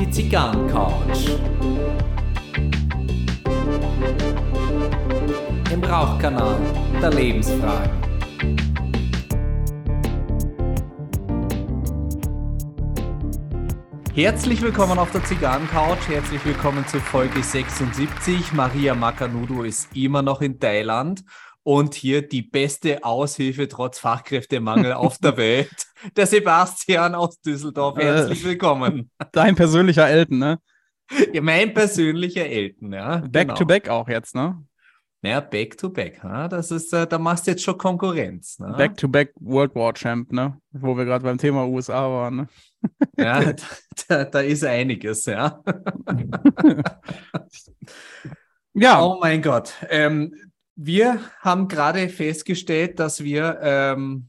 Die Zigarrencouch. Im Rauchkanal der Lebensfragen. Herzlich willkommen auf der Zigarrencouch. Herzlich willkommen zu Folge 76. Maria Makanudo ist immer noch in Thailand und hier die beste Aushilfe trotz Fachkräftemangel auf der Welt. Der Sebastian aus Düsseldorf. Äh, Herzlich willkommen. Dein persönlicher Elton, ne? Ja, mein persönlicher Elton, ja. Back genau. to back auch jetzt, ne? Ja, back to back. Ja, das ist, äh, da machst du jetzt schon Konkurrenz. Ne? Back to back World War Champ, ne? Wo wir gerade beim Thema USA waren, ne? Ja, da, da ist einiges, ja. Ja, Oh mein Gott. Ähm, wir haben gerade festgestellt, dass wir ähm,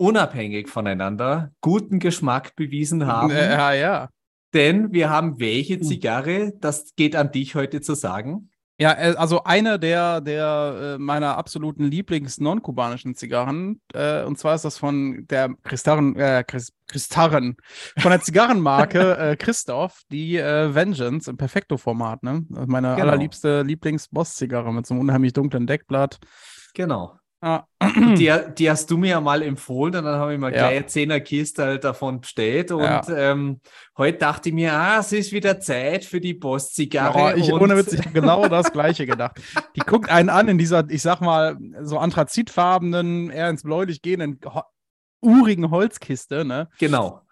unabhängig voneinander guten Geschmack bewiesen haben. äh, ja, ja. Denn wir haben welche Zigarre, das geht an dich heute zu sagen. Ja, äh, also eine der, der äh, meiner absoluten Lieblings-non-kubanischen Zigarren, äh, und zwar ist das von der Christarren, äh, Chris, Christarren, von der Zigarrenmarke äh, Christoph, die äh, Vengeance im Perfekto-Format, ne? Ist Meine Genau. allerliebste Lieblings-Boss-Zigarre mit so einem unheimlich dunklen Deckblatt. Genau. Ah, Die, die hast du mir ja mal empfohlen und dann habe ich mir Ja. gleich eine Zehnerkiste halt davon bestellt. Und Ja. ähm, heute dachte ich mir, ah, es ist wieder Zeit für die Boss-Zigarre. Ja, ich, ohne Witz, ich habe genau das Gleiche gedacht. Die guckt einen an in dieser, ich sag mal, so anthrazitfarbenen, eher ins Bläulich gehenden, ho urigen Holzkiste, ne? Genau.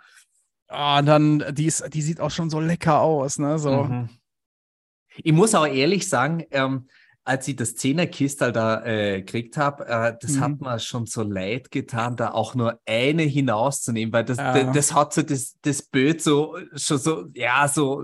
Ah, und dann, die, ist, die sieht auch schon so lecker aus, ne? So. Mhm. Ich muss auch ehrlich sagen, ähm, als ich das Zehnerkistel da äh, gekriegt habe, äh, das Mhm. hat mir schon so leid getan, da auch nur eine hinauszunehmen, weil das, Ja. das, das hat so das, das Bild so schon so, ja, so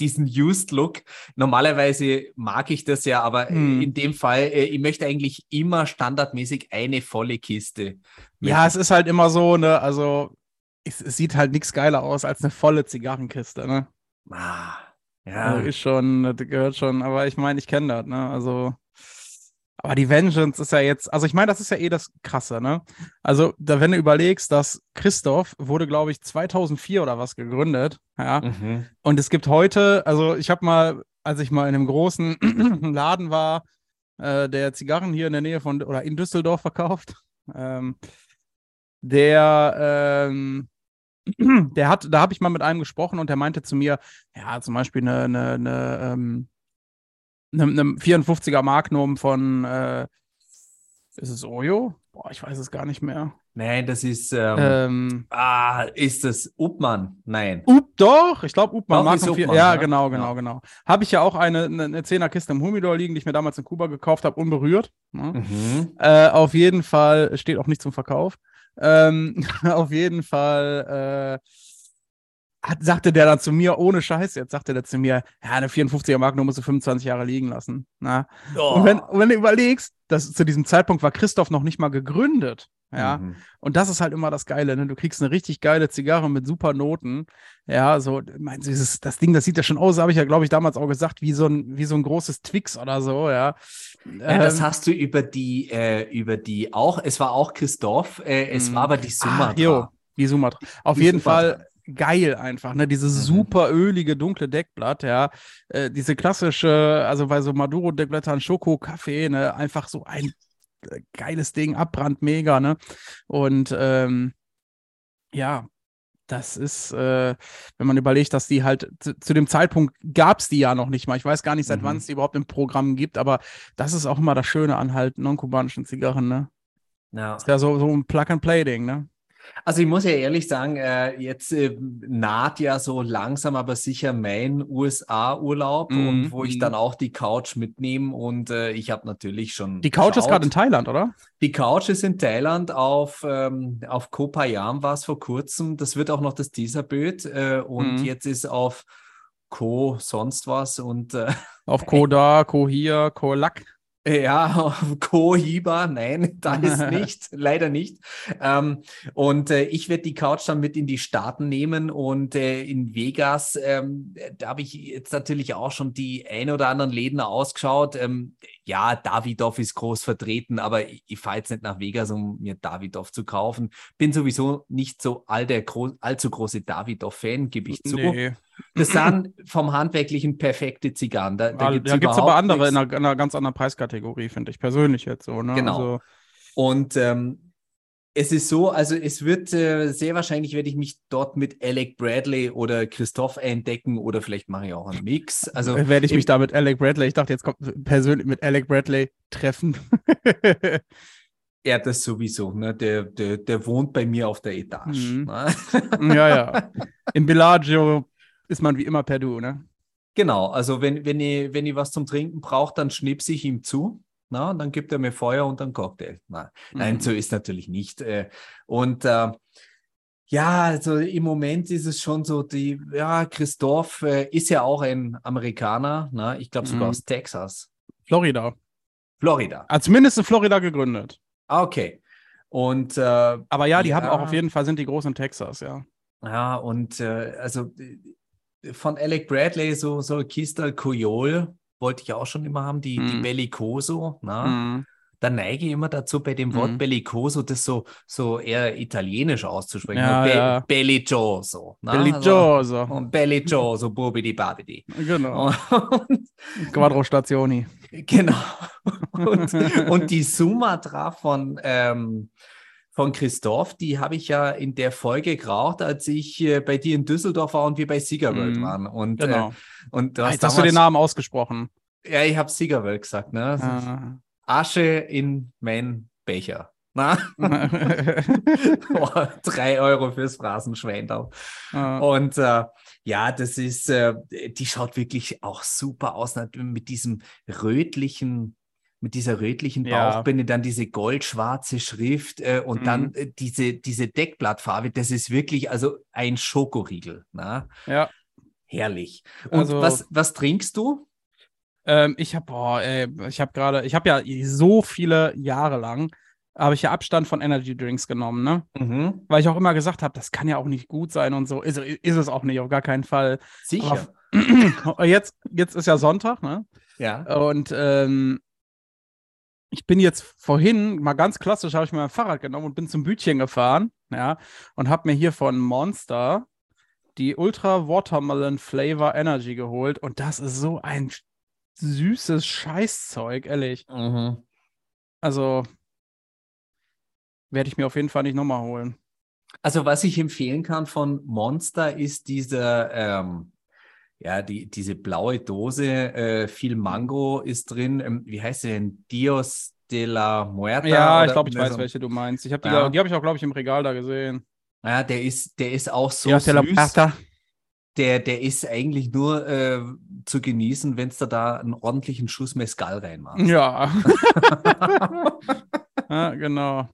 diesen Used-Look. Normalerweise mag ich das ja, aber Mhm. in dem Fall, äh, ich möchte eigentlich immer standardmäßig eine volle Kiste. Ja, es ist halt immer so, ne? Also, es, es sieht halt nichts geiler aus als eine volle Zigarrenkiste, ne? Ah, Also ja. ist schon, das gehört schon, aber ich meine, ich kenne das, ne? Also, aber die Vengeance ist ja jetzt, also ich meine, das ist ja eh das Krasse, ne? Also, da, wenn du überlegst, dass Christoph wurde, glaube ich, 2004 oder was gegründet, ja? Mhm. Und es gibt heute, also ich habe mal, als ich mal in einem großen Laden war, äh, der Zigarren hier in der Nähe von, oder in Düsseldorf verkauft, ähm, der, ähm, der hat, da habe ich mal mit einem gesprochen und der meinte zu mir, ja, zum Beispiel eine, eine, eine, ähm, eine, eine 54er Magnum von, äh, ist es Oyo? Boah, ich weiß es gar nicht mehr. Nein, das ist, ähm, Ähm, ah, ist das Upmann? Nein. Up, doch, ich glaube Upmann. Doch, ist Magnum 4. Upmann, ja, ja. genau, genau, Ja. genau. Habe ich ja auch eine, eine, eine 10er Kiste im Humidor liegen, die ich mir damals in Kuba gekauft habe, unberührt. Ne? Mhm. Äh, auf jeden Fall, steht auch nicht zum Verkauf. Ähm, auf jeden Fall äh, hat, sagte der dann zu mir, ohne Scheiß, jetzt sagte der zu mir, ja, eine 54er Magnum musst du 25 Jahre liegen lassen. Na? Oh. Und, wenn, und wenn du überlegst, dass zu diesem Zeitpunkt war Christoph noch nicht mal gegründet. Ja, Mhm. und das ist halt immer das Geile, ne? Du kriegst eine richtig geile Zigarre mit super Noten. Ja, so, meinst du, das Ding, das sieht ja schon aus, habe ich ja, glaube ich, damals auch gesagt, wie so ein, wie so ein großes Twix oder so, ja. Ja, das Ähm, hast du über die, äh, über die auch, es war auch Christoph, äh, es Mhm. war aber die Sumatra. Ah, jo, die Sumatra. Auf Die jeden Sumatra. Fall geil einfach, ne? Dieses Mhm. super ölige, dunkle Deckblatt, ja. Äh, diese klassische, also bei so Maduro-Deckblättern, Schoko, Kaffee, ne? Einfach so ein geiles Ding, Abbrand, mega, ne? Und ähm, ja, das ist, äh, wenn man überlegt, dass die halt zu, zu dem Zeitpunkt gab es die ja noch nicht mal. Ich weiß gar nicht, seit Mhm. wann es die überhaupt im Programm gibt, aber das ist auch immer das Schöne an halt non-kubanischen Zigarren, ne? Ja. Ist ja so, so ein Plug-and-Play-Ding, ne? Also ich muss ja ehrlich sagen, äh, jetzt äh, naht ja so langsam aber sicher mein USA-Urlaub Mhm, und wo ich mhm. dann auch die Couch mitnehme und äh, ich habe natürlich schon Die Couch ist geschaut. gerade in Thailand, oder? Die Couch ist in Thailand auf, ähm, auf Koh Payam war es vor kurzem. Das wird auch noch das Teaserbild äh, und Mhm. jetzt ist auf Ko sonst was und äh, Auf Koda, Kohir, Kolak. Ja, Co-Hiba, nein, da ist nicht, leider nicht. Ähm, und äh, ich werde die Couch dann mit in die Staaten nehmen und äh, in Vegas, ähm, da habe ich jetzt natürlich auch schon die ein oder anderen Läden ausgeschaut. Ähm, ja, Davidoff ist groß vertreten, aber ich, ich fahre jetzt nicht nach Vegas, um mir Davidoff zu kaufen. Bin sowieso nicht so all der allzu große Davidoff-Fan, gebe ich zu. Nee. Das sind vom Handwerklichen perfekte Zigarren. Da, da gibt es ja, aber andere in einer, in einer, ganz anderen Preiskategorie, finde ich persönlich jetzt so. Ne? Genau. Also, und ähm, es ist so, also es wird äh, sehr wahrscheinlich, werde ich mich dort mit Alec Bradley oder Christoph entdecken oder vielleicht mache ich auch einen Mix. Also äh, werde ich mich da mit Alec Bradley, ich dachte jetzt kommt persönlich mit Alec Bradley treffen. Ja, das sowieso. Ne? Der, der, der wohnt bei mir auf der Etage. Mhm. Ne? Ja, ja. Im Bellagio ist man wie immer per Du, ne? Genau, also wenn, wenn, ich, wenn ich was zum Trinken brauche, dann schnippse ich ihm zu. Na, und dann gibt er mir Feuer und einen Cocktail. Na, mhm. Nein, so ist natürlich nicht. Äh, und äh, ja, also im Moment ist es schon so, die, ja, Christoph äh, ist ja auch ein Amerikaner, na, ich glaube sogar mhm. aus Texas. Florida. Florida. Also zumindest in Florida gegründet. Ah, okay. Und äh, aber ja, die ja, haben auch auf jeden Fall sind die groß in Texas, ja. Ja, und äh, also von Alec Bradley, so, so Kistal Koyol, wollte ich auch schon immer haben, die, mm. die mhm. Bellicoso. Na? Mm. Da neige ich immer dazu, bei dem Wort mm. Bellicoso das so, so eher italienisch auszusprechen. Ja, Be ja. Bellicioso. Bellicioso. Also, Bellicioso, Bobidi Babidi. Genau. Und, Quattro Stazioni. Genau. Und, und die Sumatra von, ähm, von Christoph, die habe ich ja in der Folge geraucht, als ich äh, bei dir in Düsseldorf war und wir bei Siegerworld mm, waren. Und, genau. Äh, und du hast, Jetzt hast du den Namen ausgesprochen. Ja, ich habe Siegerworld gesagt. Ne? Ah. Asche in mein Becher. Na? oh, drei Euro fürs Phrasenschweindau. Ah. Und äh, ja, das ist, äh, die schaut wirklich auch super aus mit diesem rötlichen mit dieser rötlichen Bauchbinde, ja. dann diese goldschwarze Schrift äh, und mhm. dann äh, diese, diese Deckblattfarbe, das ist wirklich also ein Schokoriegel. Na? Ja. Herrlich. Und also, was, was trinkst du? Ähm, ich habe, ich habe gerade, ich habe ja so viele Jahre lang habe ich ja Abstand von Energy Drinks genommen, ne? Mhm. Weil ich auch immer gesagt habe, das kann ja auch nicht gut sein und so. Ist, ist es auch nicht, auf gar keinen Fall. Sicher. Aber jetzt, jetzt ist ja Sonntag, ne? Ja. Und ähm, ich bin jetzt vorhin, mal ganz klassisch, habe ich mir mein Fahrrad genommen und bin zum Bütchen gefahren, ja, und habe mir hier von Monster die Ultra Watermelon Flavor Energy geholt und das ist so ein süßes Scheißzeug, ehrlich. Mhm. Also werde ich mir auf jeden Fall nicht nochmal holen. Also was ich empfehlen kann von Monster ist dieser ähm, ja, die, diese blaue Dose, äh, viel Mango ist drin. Ähm, wie heißt sie denn? Dios de la Muerta? Ja, ich glaube, ich weiß, so. welche du meinst. Ich hab die, ja. die habe ich auch, glaube ich, im Regal da gesehen. Ja, der ist, der ist auch so Dios süß. De la Muerta. Der, der ist eigentlich nur äh, zu genießen, wenn es da, da einen ordentlichen Schuss Mescal reinmacht. Ja. ja, genau.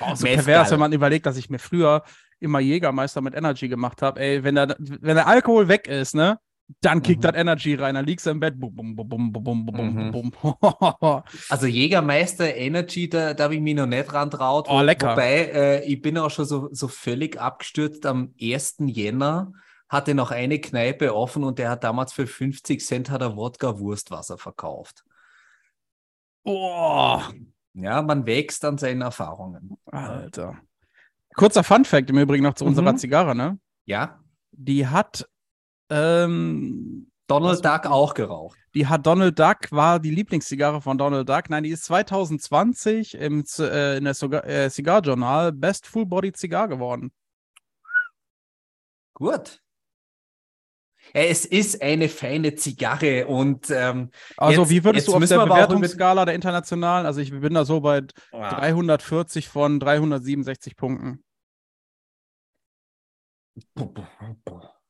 Oh, so pervers, wenn man überlegt, dass ich mir früher immer Jägermeister mit Energy gemacht habe. Ey, wenn der, wenn der Alkohol weg ist, ne? Dann kickt mhm. das Energy rein, dann liegst du im Bett. Bum, bum, bum, bum, also Jägermeister Energy, da, da habe ich mich noch nicht dran traut. Oh, lecker. Wobei, äh, ich bin auch schon so, so völlig abgestürzt. Am 1. Jänner hatte noch eine Kneipe offen und der hat damals für 50 Cent hat er Wodka-Wurstwasser verkauft. Oh. Ja, man wächst an seinen Erfahrungen. Alter. Kurzer Fun-Fact im Übrigen noch zu mhm. unserer Zigarre, ne? Ja. Die hat ähm, Donald Duck auch geraucht. Die hat Donald Duck, war die Lieblingszigarre von Donald Duck. Nein, die ist 2020 im, äh, in der äh, Cigar Journal Best Full Body Zigar geworden. Gut. Es ist eine feine Zigarre und ähm, also jetzt, wie würdest du auf der Bewertungsskala der internationalen? Also ich bin da so bei wow. 340 von 367 Punkten. Boah, boah, boah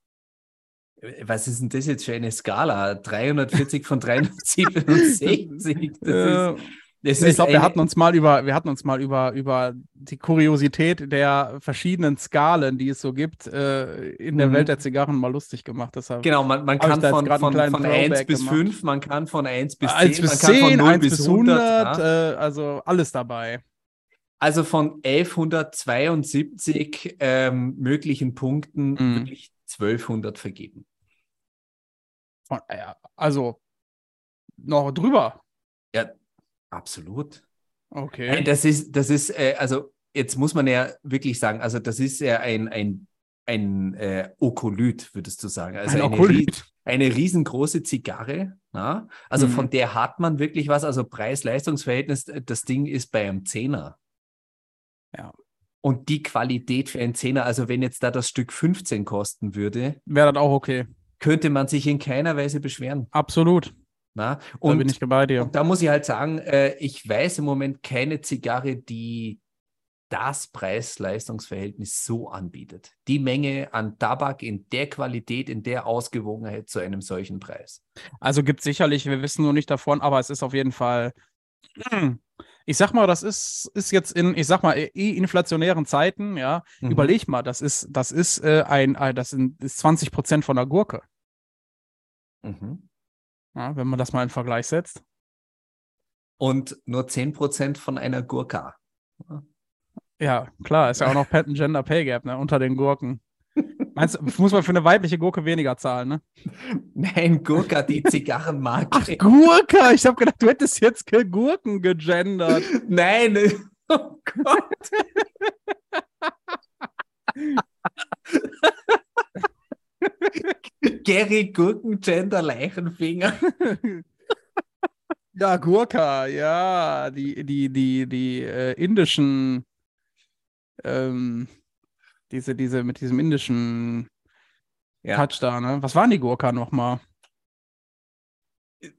was ist denn das jetzt für eine Skala? 340 von 367? Das ja. ist, ich glaube, wir hatten uns mal über, wir hatten uns mal über, über die Kuriosität der verschiedenen Skalen, die es so gibt, äh, in der mhm. Welt der Zigarren mal lustig gemacht. Deshalb genau, man, man kann von, von, von 1 bis gemacht. 5, man kann von 1 bis 10, 1 bis 10 man kann von 0 bis 100, 100 ja. äh, also alles dabei. Also von 1172 ähm, möglichen Punkten mhm. wirklich 1200 vergeben. Ja, also noch drüber. Ja, absolut. Okay. Das ist, das ist, äh, also jetzt muss man ja wirklich sagen, also das ist ja ein, ein, ein äh, Okolyt, würdest du sagen. Also ein eine, Okolyt. eine riesengroße Zigarre. Na? Also mhm. von der hat man wirklich was, also Preis-Leistungs-Verhältnis, das Ding ist bei einem Zehner. Ja. Und die Qualität für einen Zehner, also wenn jetzt da das Stück 15 kosten würde, wäre das auch okay. Könnte man sich in keiner Weise beschweren. Absolut. Na? Und, da bin ich bei dir. da muss ich halt sagen, äh, ich weiß im Moment keine Zigarre, die das Preis-Leistungs-Verhältnis so anbietet. Die Menge an Tabak in der Qualität, in der Ausgewogenheit zu einem solchen Preis. Also gibt es sicherlich, wir wissen nur nicht davon, aber es ist auf jeden Fall, ich sag mal, das ist, ist jetzt in, ich sag mal, eh inflationären Zeiten, ja, mhm. überleg mal, das ist, das ist äh, ein, das sind, ist 20 Prozent von der Gurke. Mhm. Ja, wenn man das mal in Vergleich setzt. Und nur 10% von einer Gurka. Ja, klar, ist ja auch noch Patent Gender Pay Gap, ne, unter den Gurken. Meinst du, muss man für eine weibliche Gurke weniger zahlen, ne? Nein, Gurka, die Zigarrenmarke. Ach, Gurka! Ich habe gedacht, du hättest jetzt Gurken gegendert. Nein, oh Gott. Gary Gurkengender Leichenfinger. Ja, Gurka, ja, die, die, die, die äh, indischen, ähm, diese, diese, mit diesem indischen ja. Touch da, ne? Was waren die Gurka nochmal?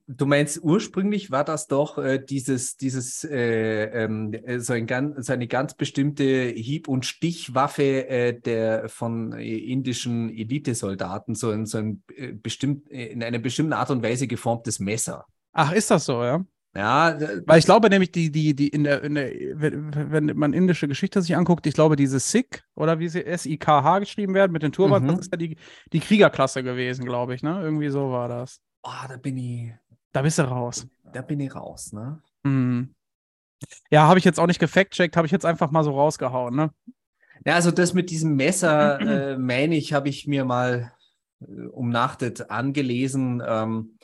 Du meinst, ursprünglich war das doch äh, dieses, dieses äh, ähm, äh, so, ein, so, eine ganz bestimmte Hieb- und Stichwaffe äh, der, von äh, indischen Elitesoldaten, so, ein, so ein äh, bestimmt, in einer bestimmten Art und Weise geformtes Messer. Ach, ist das so, ja? Ja, weil ich glaube nämlich, die, die, die in der, in der, wenn man indische Geschichte sich anguckt, ich glaube, diese Sikh oder wie sie S-I-K-H geschrieben werden mit den Turban, mhm. das ist ja die, die Kriegerklasse gewesen, glaube ich, ne? Irgendwie so war das. Oh, da bin ich. Da bist du raus. Da bin ich raus, ne? Mhm. Ja, habe ich jetzt auch nicht gefact-checkt, habe ich jetzt einfach mal so rausgehauen, ne? Ja, also das mit diesem Messer, äh, meine ich, habe ich mir mal äh, umnachtet angelesen. Ähm,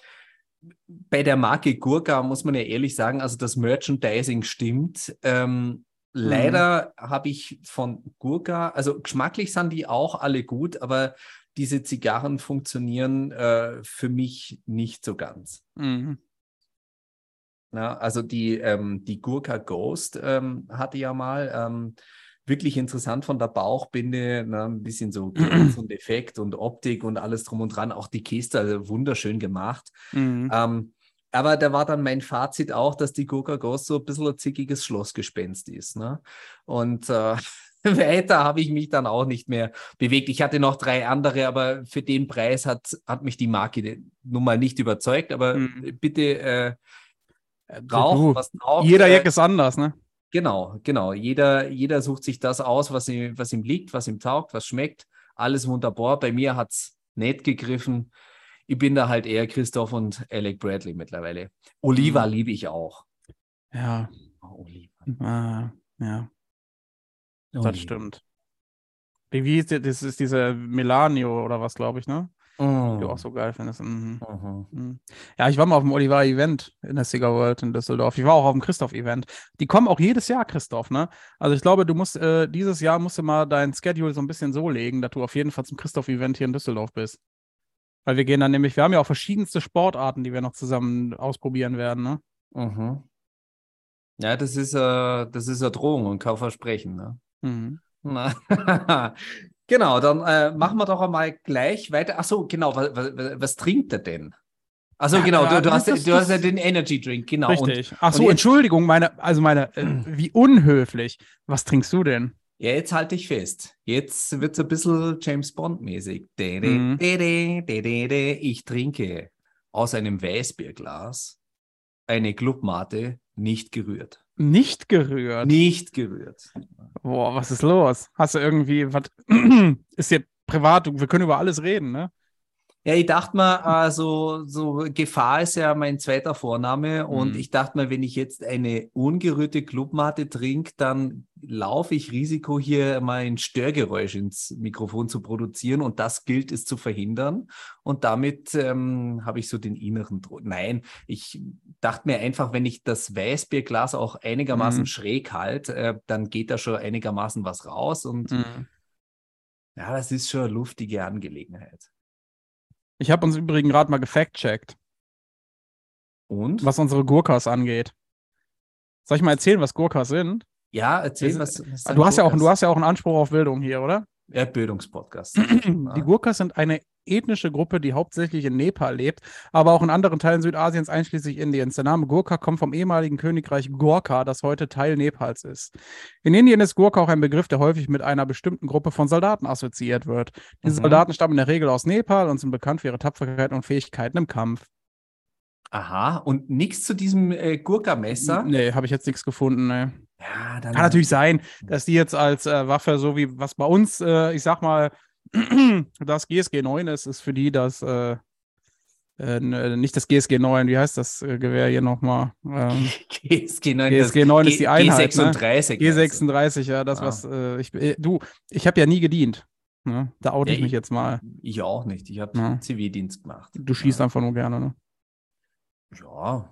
bei der Marke Gurka muss man ja ehrlich sagen, also das Merchandising stimmt. Ähm, leider mhm. habe ich von Gurka, also geschmacklich sind die auch alle gut, aber diese Zigarren funktionieren äh, für mich nicht so ganz. Mhm. Na, also die, ähm, die Gurka Ghost ähm, hatte ja mal ähm, wirklich interessant von der Bauchbinde, na, ein bisschen so und Effekt und Optik und alles drum und dran. Auch die Kiste, also wunderschön gemacht. Mhm. Ähm, aber da war dann mein Fazit auch, dass die Gurka Ghost so ein bisschen ein zickiges Schlossgespenst ist. Ne? Und äh, weiter habe ich mich dann auch nicht mehr bewegt. Ich hatte noch drei andere, aber für den Preis hat, hat mich die Marke nun mal nicht überzeugt. Aber mhm. bitte äh, rauch, was raucht. Jeder äh, Jack ist anders, ne? Genau, genau. Jeder, jeder sucht sich das aus, was ihm, was ihm liegt, was ihm taugt, was schmeckt. Alles wunderbar. Bei mir hat es nicht gegriffen. Ich bin da halt eher Christoph und Alec Bradley mittlerweile. Oliva mhm. liebe ich auch. Ja. Oh, Oliva. Ah, ja. Oh, das stimmt. Wie, wie ist das ist diese Melanio oder was, glaube ich, ne? Oh. Die du auch so geil findest. Mhm. Mhm. Ja, ich war mal auf dem Oliver-Event in der Cigar World in Düsseldorf. Ich war auch auf dem Christoph-Event. Die kommen auch jedes Jahr, Christoph, ne? Also ich glaube, du musst, äh, dieses Jahr musst du mal dein Schedule so ein bisschen so legen, dass du auf jeden Fall zum Christoph-Event hier in Düsseldorf bist. Weil wir gehen dann nämlich, wir haben ja auch verschiedenste Sportarten, die wir noch zusammen ausprobieren werden, ne? Mhm. Ja, das ist, äh, das ist eine Drohung und kein Versprechen, ne? Mhm. genau, dann äh, machen wir doch einmal gleich weiter. Achso, genau, was, was, was, trinkt er denn? Also ja, genau, du, du, hast, das, du hast ja den Energy Drink, genau. Richtig. Achso, Entschuldigung, meine, also meine, äh, wie unhöflich. Was trinkst du denn? Ja, jetzt halte ich fest. Jetzt wird es ein bisschen James Bond-mäßig. Mhm. Ich trinke aus einem Weißbierglas eine Clubmate nicht gerührt. Nicht gerührt. Nicht gerührt. Boah, was ist los? Hast du irgendwie, was ist hier privat? Wir können über alles reden, ne? Ja, ich dachte mir, also so Gefahr ist ja mein zweiter Vorname und Mhm. ich dachte mir, wenn ich jetzt eine ungerührte Clubmate trinke, dann laufe ich Risiko, hier mal ein Störgeräusch ins Mikrofon zu produzieren und das gilt es zu verhindern. Und damit ähm, habe ich so den inneren Druck. Nein, ich dachte mir einfach, wenn ich das Weißbierglas auch einigermaßen Mhm. schräg halte, äh, dann geht da schon einigermaßen was raus und Mhm. ja, das ist schon eine luftige Angelegenheit. Ich habe uns übrigens gerade mal gefact-checkt, Und? was unsere Gurkas angeht. Soll ich mal erzählen, was Gurkas sind? Ja, erzähl, was, was Du hast, ja auch, du hast ja auch einen Anspruch auf Bildung hier, oder? ja, Bildungspodcast. Die Gurkas sind eine ethnische Gruppe, die hauptsächlich in Nepal lebt, aber auch in anderen Teilen Südasiens, einschließlich Indiens. Der Name Gurkha kommt vom ehemaligen Königreich Gorkha, das heute Teil Nepals ist. In Indien ist Gurkha auch ein Begriff, der häufig mit einer bestimmten Gruppe von Soldaten assoziiert wird. Diese Mhm. Soldaten stammen in der Regel aus Nepal und sind bekannt für ihre Tapferkeit und Fähigkeiten im Kampf. Aha, und nichts zu diesem äh, Gurka-Messer? Nee, habe ich jetzt nichts gefunden. Nee. Ja, dann, Kann natürlich sein, dass die jetzt als äh, Waffe, so wie was bei uns, äh, ich sag mal, das GSG 9 ist, ist für die das, äh, äh, ne, nicht das GSG 9, wie heißt das äh, Gewehr hier nochmal? Ähm, GSG 9, GSG 9 ist die Einheit, ne? G36. G36, ja, das, Ah. was, äh, ich, äh, du, ich habe ja nie gedient. Ne? Da oute Ja, ich mich ich- jetzt mal. Ich auch nicht. Ich habe Ja. Zivildienst gemacht. Du schießt ja. einfach nur gerne, ne? Ja,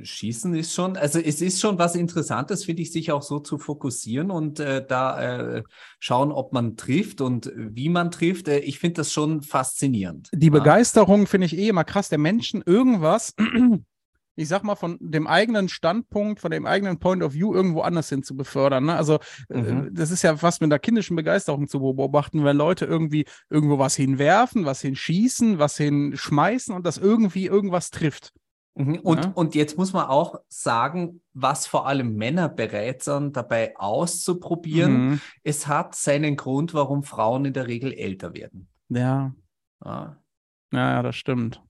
Schießen ist schon, also es ist schon was Interessantes, finde ich, sich auch so zu fokussieren und äh, da äh, schauen, ob man trifft und wie man trifft. Äh, ich finde das schon faszinierend. Die Ja. Begeisterung finde ich eh immer krass, der Menschen irgendwas, ich sag mal, von dem eigenen Standpunkt, von dem eigenen Point of View irgendwo anders hin zu befördern. Ne? Also, äh, Mhm. das ist ja fast mit einer kindischen Begeisterung zu beobachten, wenn Leute irgendwie irgendwo was hinwerfen, was hinschießen, was hinschmeißen und das irgendwie irgendwas trifft. Mhm. Und, Ja. und jetzt muss man auch sagen, was vor allem Männer bereit sind, dabei auszuprobieren. Mhm. Es hat seinen Grund, warum Frauen in der Regel älter werden. Ja, Ja. ja, ja, das stimmt.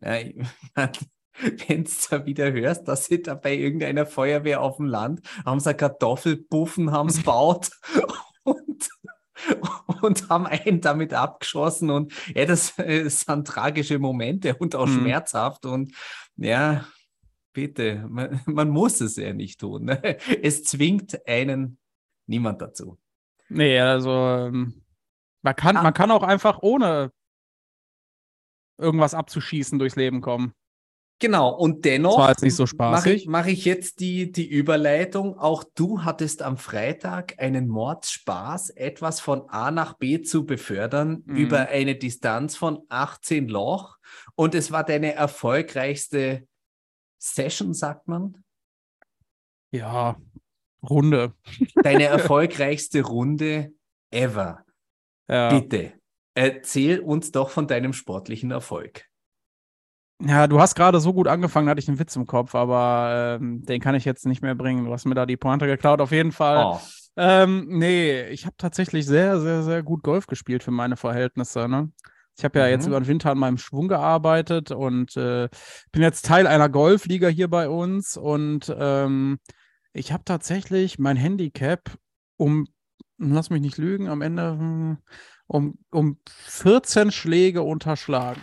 Ja, Wenn du da wieder hörst, dass sie da bei irgendeiner Feuerwehr auf dem Land haben sie Kartoffelpuffen haben sie baut und, und haben einen damit abgeschossen und ja, das äh, sind tragische Momente und auch Mhm. schmerzhaft und ja, bitte, man, man muss es ja nicht tun. Ne? Es zwingt einen niemand dazu. Nee, also ähm, man kann, Ah. man kann auch einfach ohne irgendwas abzuschießen durchs Leben kommen. Genau, und dennoch so mache spaßig. ich, mach ich jetzt die, die Überleitung. Auch du hattest am Freitag einen Mordspaß, etwas von A nach B zu befördern Mhm. über eine Distanz von 18 Loch. Und es war deine erfolgreichste Session, sagt man. Ja, Runde. Deine erfolgreichste Runde ever. Ja. Bitte, erzähl uns doch von deinem sportlichen Erfolg. Ja, du hast gerade so gut angefangen, da hatte ich einen Witz im Kopf, aber ähm, den kann ich jetzt nicht mehr bringen. Du hast mir da die Pointe geklaut, auf jeden Fall. Oh, Ähm, nee, ich habe tatsächlich sehr, sehr, sehr gut Golf gespielt für meine Verhältnisse. Ne? Ich habe ja Mhm. jetzt über den Winter an meinem Schwung gearbeitet und äh, bin jetzt Teil einer Golfliga hier bei uns und ähm, ich habe tatsächlich mein Handicap um, lass mich nicht lügen, am Ende hm, um, um 14 Schläge unterschlagen.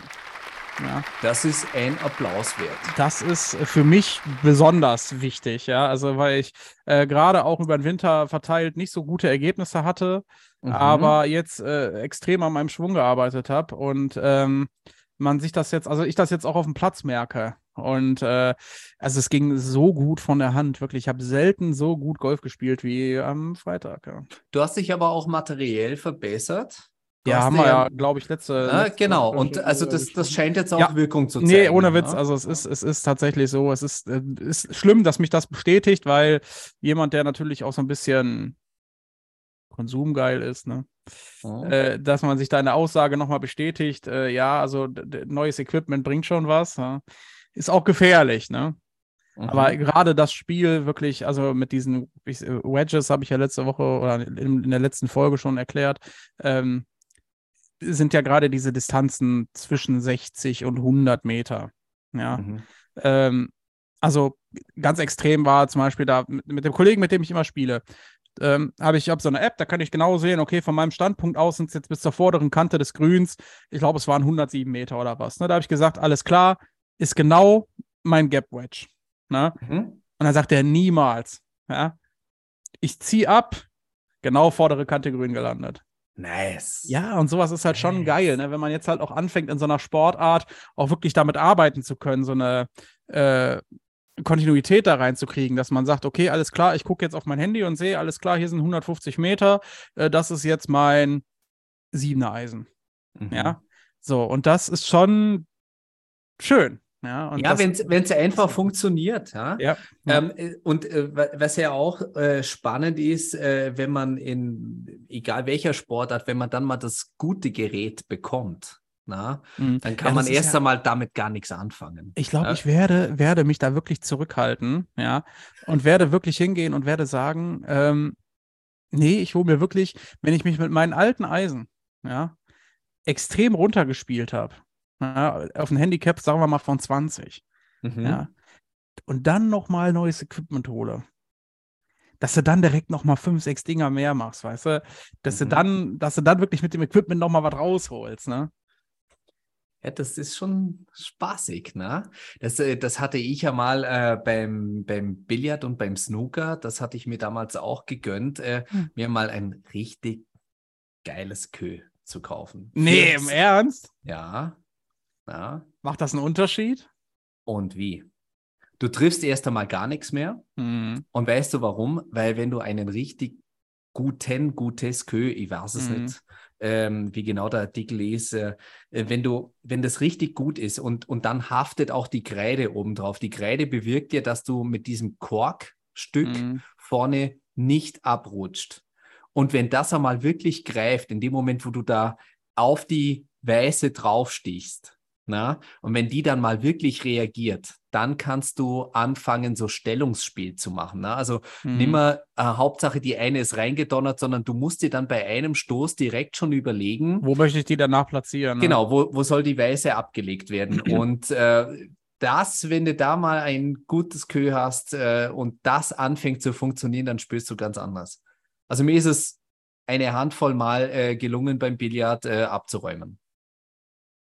Ja. das ist ein Applaus wert. Das ist für mich besonders wichtig, ja. Also, weil ich äh, gerade auch über den Winter verteilt nicht so gute Ergebnisse hatte, Mhm. aber jetzt äh, extrem an meinem Schwung gearbeitet habe und ähm, man sich das jetzt, also ich das jetzt auch auf dem Platz merke. Und äh, also es ging so gut von der Hand, wirklich. Ich habe selten so gut Golf gespielt wie am Freitag. Ja, Du hast dich aber auch materiell verbessert. Ja haben wir ja, glaube ich, letzte. Ah, letzte genau, und schon also das, das scheint jetzt auch Ja. Wirkung zu zeigen. Nee, ohne Witz. ne? Also es ist, es ist tatsächlich so. Es ist, äh, ist schlimm, dass mich das bestätigt, weil jemand, der natürlich auch so ein bisschen konsumgeil ist, ne? Oh. äh, dass man sich da in der Aussage nochmal bestätigt, äh, ja, also neues Equipment bringt schon was. Ja. Ist auch gefährlich, ne? Mhm. Aber gerade das Spiel wirklich, also mit diesen äh, Wedges habe ich ja letzte Woche oder in, in der letzten Folge schon erklärt, ähm, sind ja gerade diese Distanzen zwischen 60 und 100 Meter. Ja, Mhm. Ähm, also ganz extrem war zum Beispiel da mit, dem Kollegen, mit dem ich immer spiele, ähm, habe ich hab so eine App, da kann ich genau sehen, okay, von meinem Standpunkt aus sind es jetzt bis zur vorderen Kante des Grüns, ich glaube, es waren 107 Meter oder was. Ne? Da habe ich gesagt, alles klar, ist genau mein Gap Wedge. Ne? Mhm. Und dann sagt er niemals, ja, ich ziehe ab, genau vordere Kante grün gelandet. Nice. Ja, und sowas ist halt nice. schon geil, ne? wenn man jetzt halt auch anfängt, in so einer Sportart auch wirklich damit arbeiten zu können, so eine äh, Kontinuität da reinzukriegen, dass man sagt, okay, alles klar, ich gucke jetzt auf mein Handy und sehe, alles klar, hier sind 150 Meter, äh, das ist jetzt mein siebener Eisen. Mhm. Ja, so, und das ist schon schön. Ja, ja wenn es einfach funktioniert. Ja. ja, Ähm, äh, und äh, was ja auch äh, spannend ist, äh, wenn man in egal welcher Sportart, wenn man dann mal das gute Gerät bekommt, na, mhm. dann kann ja, man erst ja, einmal damit gar nichts anfangen. Ich glaube, ja? ich werde, werde mich da wirklich zurückhalten, ja, und werde wirklich hingehen und werde sagen, ähm, nee, ich hole mir wirklich, wenn ich mich mit meinen alten Eisen, ja, extrem runtergespielt habe, ja, auf ein Handicap, sagen wir mal, von 20. Mhm. Ja. Und dann nochmal neues Equipment hole. Dass du dann direkt nochmal fünf, sechs Dinger mehr machst, weißt du? Dass mhm. du dann, dass du dann wirklich mit dem Equipment nochmal was rausholst, ne? Ja, das ist schon spaßig, ne? Das, äh, das hatte ich ja mal äh, beim, beim Billard und beim Snooker, das hatte ich mir damals auch gegönnt, äh, hm. mir mal ein richtig geiles Kö zu kaufen. Nee, im Ernst? Ja. Ja. Macht das einen Unterschied? Und wie? Du triffst erst einmal gar nichts mehr. Mhm. Und weißt du warum? Weil wenn du einen richtig guten, gutes Kö, ich weiß es mhm. nicht, ähm, wie genau der Artikel ist, äh, wenn du, wenn das richtig gut ist und, und dann haftet auch die Kreide oben drauf. Die Kreide bewirkt ja, dass du mit diesem Korkstück mhm. vorne nicht abrutscht. Und wenn das einmal wirklich greift, in dem Moment, wo du da auf die Weiße draufstichst, na? Und wenn die dann mal wirklich reagiert, dann kannst du anfangen, so Stellungsspiel zu machen. Na? Also mhm. nimm mal äh, Hauptsache, die eine ist reingedonnert, sondern du musst dir dann bei einem Stoß direkt schon überlegen. Wo möchte ich die danach platzieren? Ne? Genau, wo, wo soll die Weiße abgelegt werden? und äh, das, wenn du da mal ein gutes Kö hast äh, und das anfängt zu funktionieren, dann spürst du ganz anders. Also mir ist es eine Handvoll Mal äh, gelungen, beim Billard äh, abzuräumen.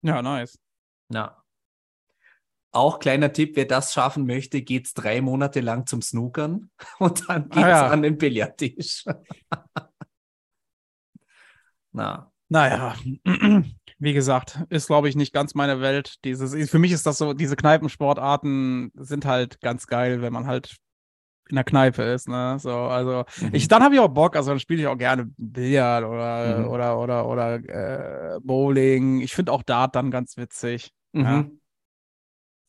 Ja, nice. Ja. Auch kleiner Tipp, wer das schaffen möchte, geht es drei Monate lang zum Snookern und dann geht es ah, ja. an den Billardtisch. Na. Naja, wie gesagt, ist, glaube ich, nicht ganz meine Welt. Dieses, für mich ist das so, diese Kneipensportarten sind halt ganz geil, wenn man halt in der Kneipe ist, ne? So, also mhm. ich, dann habe ich auch Bock, also dann spiele ich auch gerne Billard oder mhm. oder oder oder äh, Bowling. Ich finde auch Dart dann ganz witzig. Mhm.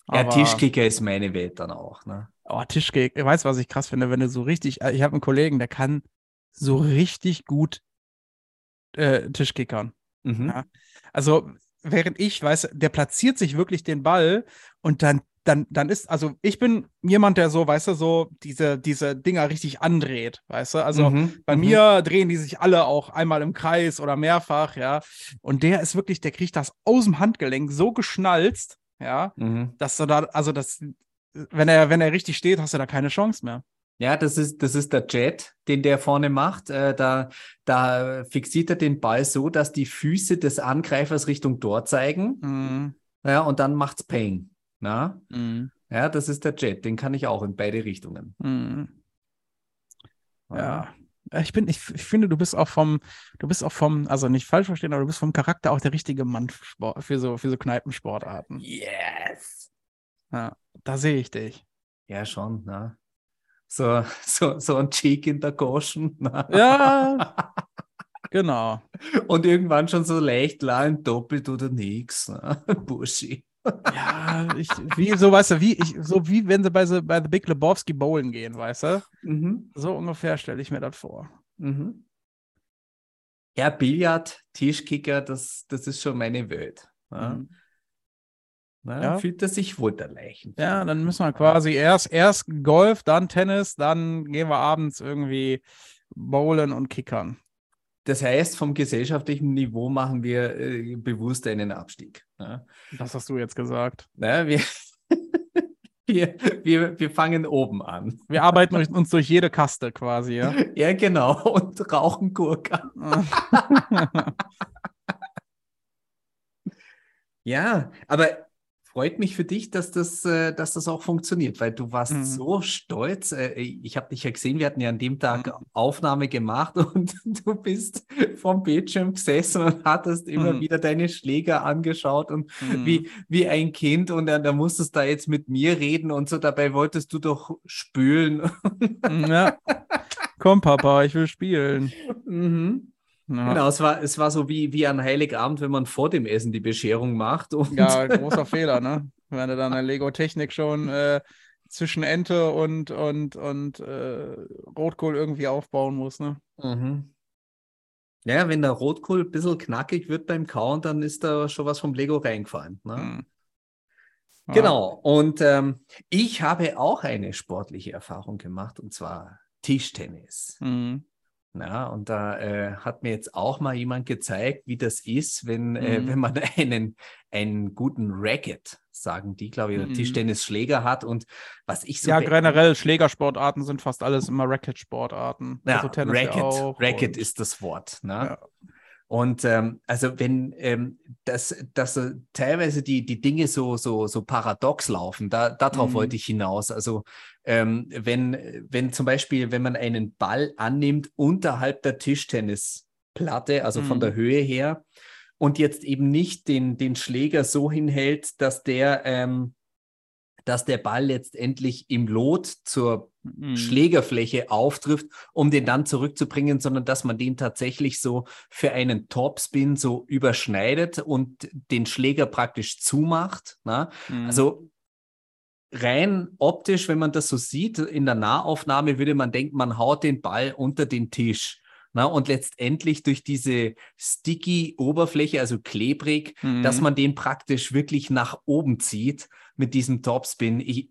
Ja, ja Tischkicker ist meine Welt dann auch, ne? Oh, Tischkicker, weißt du, was ich krass finde, wenn du so richtig, äh, ich habe einen Kollegen, der kann so richtig gut äh, Tischkickern. Mhm. Ja? Also während ich, weiß, der platziert sich wirklich den Ball und dann dann, dann ist, also ich bin jemand, der so, weißt du, so diese, diese Dinger richtig andreht, weißt du? Also mhm, bei mhm. mir drehen die sich alle auch einmal im Kreis oder mehrfach, ja. Und der ist wirklich, der kriegt das aus dem Handgelenk so geschnalzt, ja, mhm. dass du da, also das, wenn er, wenn er richtig steht, hast du da keine Chance mehr. Ja, das ist, das ist der Jet, den der vorne macht. Äh, da, da fixiert er den Ball so, dass die Füße des Angreifers Richtung dort zeigen. Mhm. Ja, und dann macht's Peng. Na? Mhm. Ja, das ist der Jet, den kann ich auch in beide Richtungen. Mhm. Ja. Ich bin, ich, ich, finde, du bist auch vom, du bist auch vom, also nicht falsch verstehen, aber du bist vom Charakter auch der richtige Mann für so, für so Kneipensportarten. Yes! Ja, da sehe ich dich. Ja, schon, ne? So, so, so ein Cheek in der Goschen. Ne? Ja, genau. Und irgendwann schon so leicht lang doppelt oder nix, ne? Buschi. Ja, ich, wie, so, weißt du, wie, ich, so wie wenn sie bei, so, bei The Big Lebowski bowlen gehen, weißt du? Mhm. So ungefähr stelle ich mir das vor. Mhm. Ja, Billard, Tischkicker, das, das ist schon meine Welt. Ja. Mhm. Na, ja. Fühlt er sich wohl der Leichen. Ja, dann müssen wir quasi erst, erst Golf, dann Tennis, dann gehen wir abends irgendwie bowlen und kickern. Das heißt, vom gesellschaftlichen Niveau machen wir äh, bewusst einen Abstieg. Ja. Das hast du jetzt gesagt. Naja, wir, Wir, wir, wir fangen oben an. Wir arbeiten uns durch jede Kaste quasi, ja? Ja, genau. Und rauchen Gurke. ja, aber freut mich für dich, dass das, äh, dass das auch funktioniert, weil du warst mhm. so stolz. Äh, ich habe dich ja gesehen, wir hatten ja an dem Tag mhm. Aufnahme gemacht und du bist vom Bildschirm gesessen und hattest immer mhm. wieder deine Schläger angeschaut und wie, mhm. wie ein Kind und dann, dann musstest du da jetzt mit mir reden und so. Dabei wolltest du doch spülen. Mhm, ja. Komm, Papa, ich will spielen. Mhm. Ja. Genau, es war, es war so wie, wie an Heiligabend, wenn man vor dem Essen die Bescherung macht. ja, großer Fehler, ne? Wenn du dann eine Lego-Technik schon äh, zwischen Ente und, und, und äh, Rotkohl irgendwie aufbauen muss, ne? Mhm. Ja, wenn der Rotkohl ein bisschen knackig wird beim Kauen, dann ist da schon was vom Lego reingefallen. Ne? Mhm. Ja. Genau, und ähm, ich habe auch eine sportliche Erfahrung gemacht, und zwar Tischtennis. Mhm. Ja, und da äh, hat mir jetzt auch mal jemand gezeigt, wie das ist, wenn, äh, mhm. äh, wenn man einen, einen guten Racket, sagen die, glaube ich, mhm. Tischtennisschläger hat. Und was ich so. Ja, generell Schlägersportarten sind fast alles immer Racket-Sportarten. Ja, also Racket, ja Racket ist das Wort. Ne? Ja. Und ähm, also wenn ähm, das, das äh, teilweise die, die Dinge so, so, so paradox laufen, da, darauf mhm. wollte ich hinaus. Also ähm, wenn, wenn zum Beispiel, wenn man einen Ball annimmt unterhalb der Tischtennisplatte, also mhm. von der Höhe her, und jetzt eben nicht den, den Schläger so hinhält, dass der ähm, dass der Ball letztendlich im Lot zur mhm. Schlägerfläche auftrifft, um den dann zurückzubringen, sondern dass man den tatsächlich so für einen Topspin so überschneidet und den Schläger praktisch zumacht. Ne? Mhm. Also rein optisch, wenn man das so sieht, in der Nahaufnahme würde man denken, man haut den Ball unter den Tisch. Na, und letztendlich durch diese sticky Oberfläche, also klebrig, mhm. dass man den praktisch wirklich nach oben zieht mit diesem Topspin. Ich,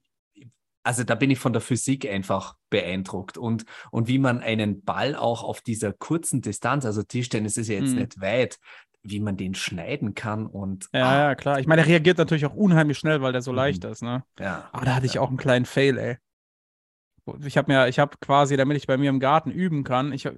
also da bin ich von der Physik einfach beeindruckt und, und wie man einen Ball auch auf dieser kurzen Distanz, also Tischtennis ist ja jetzt mhm. nicht weit, wie man den schneiden kann und. Ja, ah, ja, klar. Ich meine, er reagiert natürlich auch unheimlich schnell, weil der so mhm. leicht ist, ne? Ja. Aber da hatte ich auch einen kleinen Fail, ey. Ich habe mir, ich habe quasi, damit ich bei mir im Garten üben kann, ich,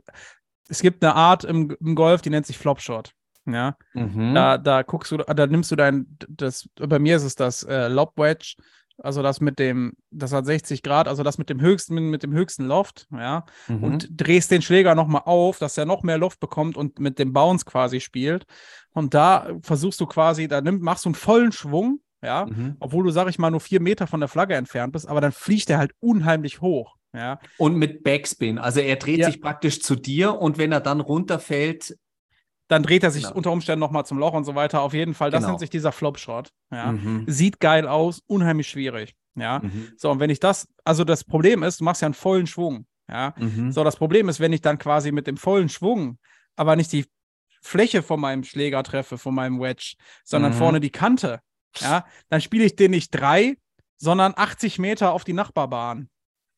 es gibt eine Art im, im Golf, die nennt sich Flopshot. Ja, mhm. da, da guckst du, da nimmst du dein, das, bei mir ist es das äh, Lob Wedge, also das mit dem, das hat 60 Grad, also das mit dem höchsten, mit dem höchsten Loft, ja, mhm. und drehst den Schläger nochmal auf, dass er noch mehr Luft bekommt und mit dem Bounce quasi spielt. Und da versuchst du quasi, da nimm, machst du einen vollen Schwung, ja, mhm. obwohl du, sag ich mal, nur vier Meter von der Flagge entfernt bist, aber dann fliegt er halt unheimlich hoch. Ja. Und mit Backspin. Also er dreht ja. sich praktisch zu dir und wenn er dann runterfällt. Dann dreht er sich genau. unter Umständen nochmal zum Loch und so weiter. Auf jeden Fall, das genau. nennt sich dieser Flop-Shot. Ja. Mhm. Sieht geil aus, unheimlich schwierig. Ja. Mhm. So, und wenn ich das, also das Problem ist, du machst ja einen vollen Schwung. Ja. Mhm. So, das Problem ist, wenn ich dann quasi mit dem vollen Schwung, aber nicht die Fläche von meinem Schläger treffe, von meinem Wedge, sondern mhm. vorne die Kante, ja, dann spiele ich den nicht drei, sondern 80 Meter auf die Nachbarbahn.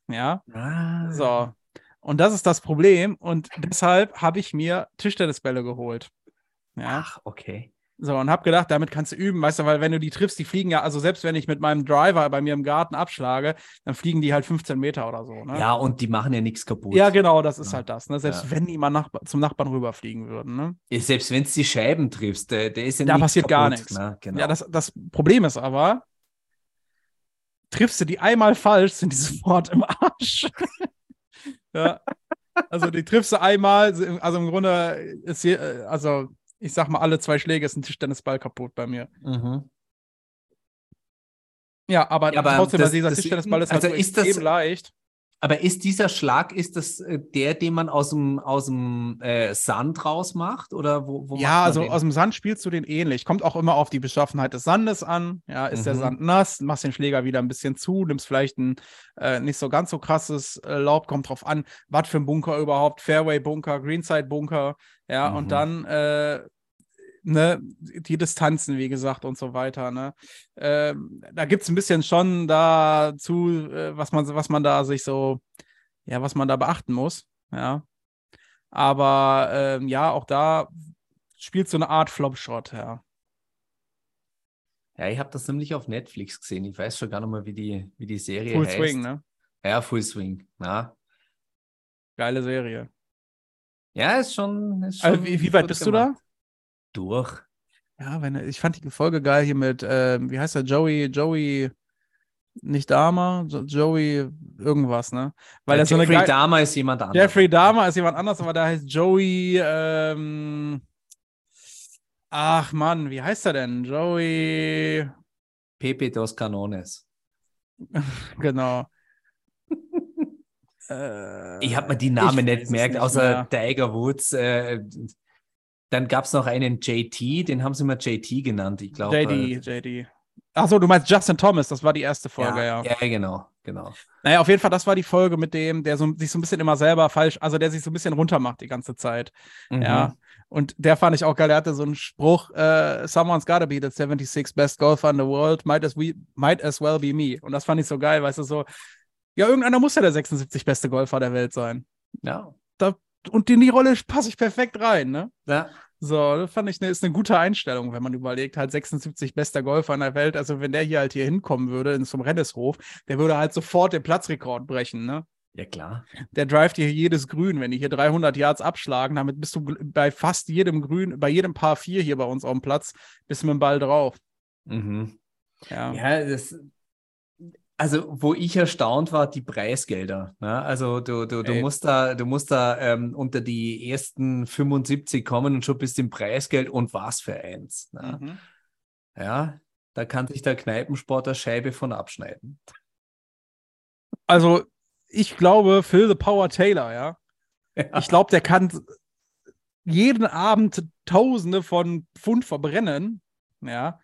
Ja. Ah. So. Und das ist das Problem. Und deshalb habe ich mir Tischtennisbälle geholt. Ja. Ach, okay. So, und habe gedacht, damit kannst du üben, weißt du, weil wenn du die triffst, die fliegen ja, also selbst wenn ich mit meinem Driver bei mir im Garten abschlage, dann fliegen die halt 15 Meter oder so. Ne? Ja, und die machen ja nichts kaputt. Ja, genau, das ist ja. halt das. Ne? Selbst ja. wenn die mal nach, zum Nachbarn rüberfliegen würden. Ne? Ja, selbst wenn es die Scheiben triffst, der, der ist ja Da passiert kaputt, gar nichts. Ne? Genau. Ja, das, das Problem ist aber, triffst du die einmal falsch, sind die sofort im Arsch. Ja. Also die triffst du einmal, also im Grunde ist hier, also ich sag mal, alle zwei Schläge ist ein Tischtennisball kaputt bei mir. Mhm. Ja, aber, ja, aber trotzdem, das, dieser Tischtennisball ist halt also so ist das, leicht. Aber ist dieser Schlag, ist das äh, der, den man aus dem, aus dem äh, Sand rausmacht? Oder wo, wo ja, also den? aus dem Sand spielst du den ähnlich. Kommt auch immer auf die Beschaffenheit des Sandes an. Ja, ist mhm. der Sand nass, machst den Schläger wieder ein bisschen zu, nimmst vielleicht ein äh, nicht so ganz so krasses äh, Laub, kommt drauf an, was für ein Bunker überhaupt, Fairway-Bunker, Greenside-Bunker, ja, mhm. und dann äh, ne, die Distanzen, wie gesagt, und so weiter. Ne? Ähm, da gibt es ein bisschen schon dazu, äh, was man, was man da sich so, ja, was man da beachten muss. Ja. Aber ähm, ja, auch da spielt so eine Art Flop-Shot, ja. Ja, ich habe das nämlich auf Netflix gesehen. Ich weiß schon gar nicht mehr, wie die, wie die Serie Full heißt. Swing, ne? Ja, Full Swing. Ja, Geile Serie. ja ist schon. Ist schon Also, wie, wie weit bist du gemacht. da? Durch. Ja, wenn, ich fand die Folge geil hier mit, ähm, wie heißt er, Joey, Joey, nicht Dahmer, Jo- Joey irgendwas, ne? Weil Ja, so eine Jeffrey geil- Dahmer ist jemand anderes. Jeffrey Dahmer ist jemand anders, aber der heißt Joey, ähm, ach Mann, wie heißt er denn? Joey, Pepe dos Canones. genau. Äh, Ich habe mir die Namen ich nicht gemerkt, nicht außer mehr. Tiger Woods. Äh, dann gab es noch einen JT, den haben sie immer JT genannt. Ich glaube. JD, JD. Achso, du meinst Justin Thomas, das war die erste Folge, ja. ja. Ja, genau, genau. Naja, auf jeden Fall, das war die Folge mit dem, der so, sich so ein bisschen immer selber falsch, also der sich so ein bisschen runtermacht die ganze Zeit. Mhm. Ja. Und der fand ich auch geil. Der hatte so einen Spruch: äh, Someone's gotta be the 76 best golfer in the world, might as, we, might as well be me. Und das fand ich so geil, weißt du, so, ja, irgendeiner muss ja der 76 beste Golfer der Welt sein. Ja. Und in die Rolle passe ich perfekt rein, ne? ja. So, das fand ich, ne, ist eine gute Einstellung, wenn man überlegt, halt 76 bester Golfer in der Welt. Also, wenn der hier halt hier hinkommen würde, in zum Renneshof, der würde halt sofort den Platzrekord brechen, ne? Ja, klar. Der drivet hier jedes Grün. Wenn die hier 300 Yards abschlagen, damit bist du bei fast jedem Grün, bei jedem Paar 4 hier bei uns auf dem Platz, bist du mit dem Ball drauf. Mhm. Ja. Ja, das. Also, wo ich erstaunt war, die Preisgelder. Ne? Also, du, du, du Ey. musst da, du musst da ähm, unter die ersten 75 kommen und schon bist im Preisgeld und was für eins. Ne? Mhm. Ja, da kann sich der Kneipensport eine Scheibe von abschneiden. Also, ich glaube, Phil the Power Taylor, ja. Ich glaube, der kann jeden Abend Tausende von Pfund verbrennen, ja.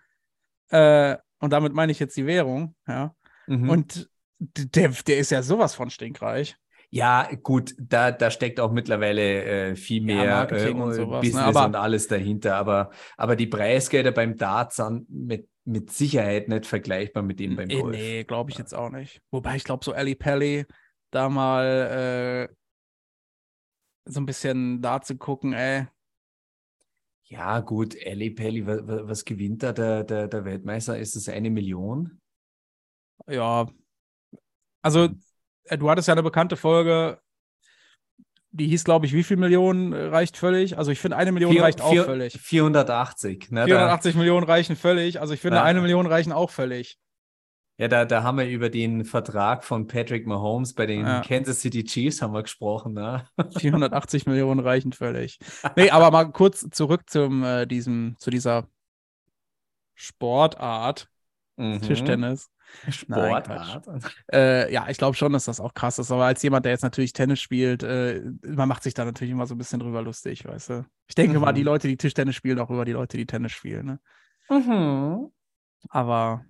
Äh, und damit meine ich jetzt die Währung, ja. Mhm. Und der, der ist ja sowas von stinkreich. Ja, gut, da, da steckt auch mittlerweile äh, viel Ja, mehr Marketing äh, und sowas, ne, Business aber- und alles dahinter. Aber, aber die Preisgelder beim Dart sind mit, mit Sicherheit nicht vergleichbar mit denen beim Äh, Golf. nee, glaube ich jetzt auch nicht. Wobei ich glaube, so Ali Pelli da mal äh, so ein bisschen da zu gucken, ey. Ja, gut, Ali Pelli, was, was gewinnt da der, der, der Weltmeister? Ist es eine Million? Ja. Also, du hattest ja eine bekannte Folge, die hieß, glaube ich, wie viel Millionen reicht völlig? Also, ich finde, eine Million Vier- reicht auch vier- völlig. 480. Ne? Da, 480 Millionen reichen völlig. Also, ich finde, Ja. eine Million reichen auch völlig. ja, da, da haben wir über den Vertrag von Patrick Mahomes bei den Ja. Kansas City Chiefs haben wir gesprochen. Ne? 480 Millionen reichen völlig. Nee, aber mal kurz zurück zum, äh, diesem, zu dieser Sportart, Mhm. Tischtennis. Sportart. Äh, ja, ich glaube schon, dass das auch krass ist. Aber als jemand, der jetzt natürlich Tennis spielt, äh, man macht sich da natürlich immer so ein bisschen drüber lustig, weißt du. Ich denke mal, Mhm. die Leute, die Tischtennis spielen, auch über die Leute, die Tennis spielen. Ne? Mhm. Aber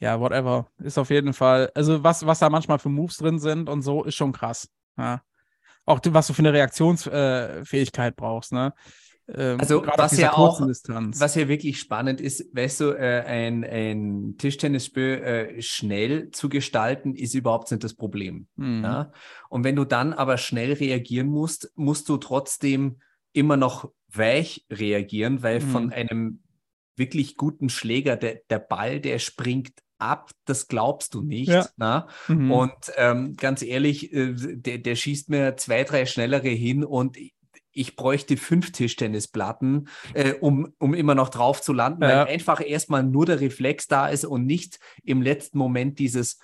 ja, whatever. Ist auf jeden Fall, also was, was da manchmal für Moves drin sind und so, ist schon krass. Ja. Auch was du für eine Reaktionsfähigkeit brauchst, ne? Ähm, Also, was ja auch- Distanz. Was ja wirklich spannend ist, weißt du, äh, ein, ein Tischtennisspiel äh, schnell zu gestalten, ist überhaupt nicht das Problem. Mhm. Ja? Und wenn du dann aber schnell reagieren musst, musst du trotzdem immer noch weich reagieren, weil Mhm. von einem wirklich guten Schläger, der, der Ball, der springt ab, das glaubst du nicht. Ja. Na? Mhm. Und ähm, ganz ehrlich, äh, der, der schießt mir zwei, drei schnellere hin und ich bräuchte fünf Tischtennisplatten, äh, um, um immer noch drauf zu landen, Ja. weil einfach erstmal nur der Reflex da ist und nicht im letzten Moment dieses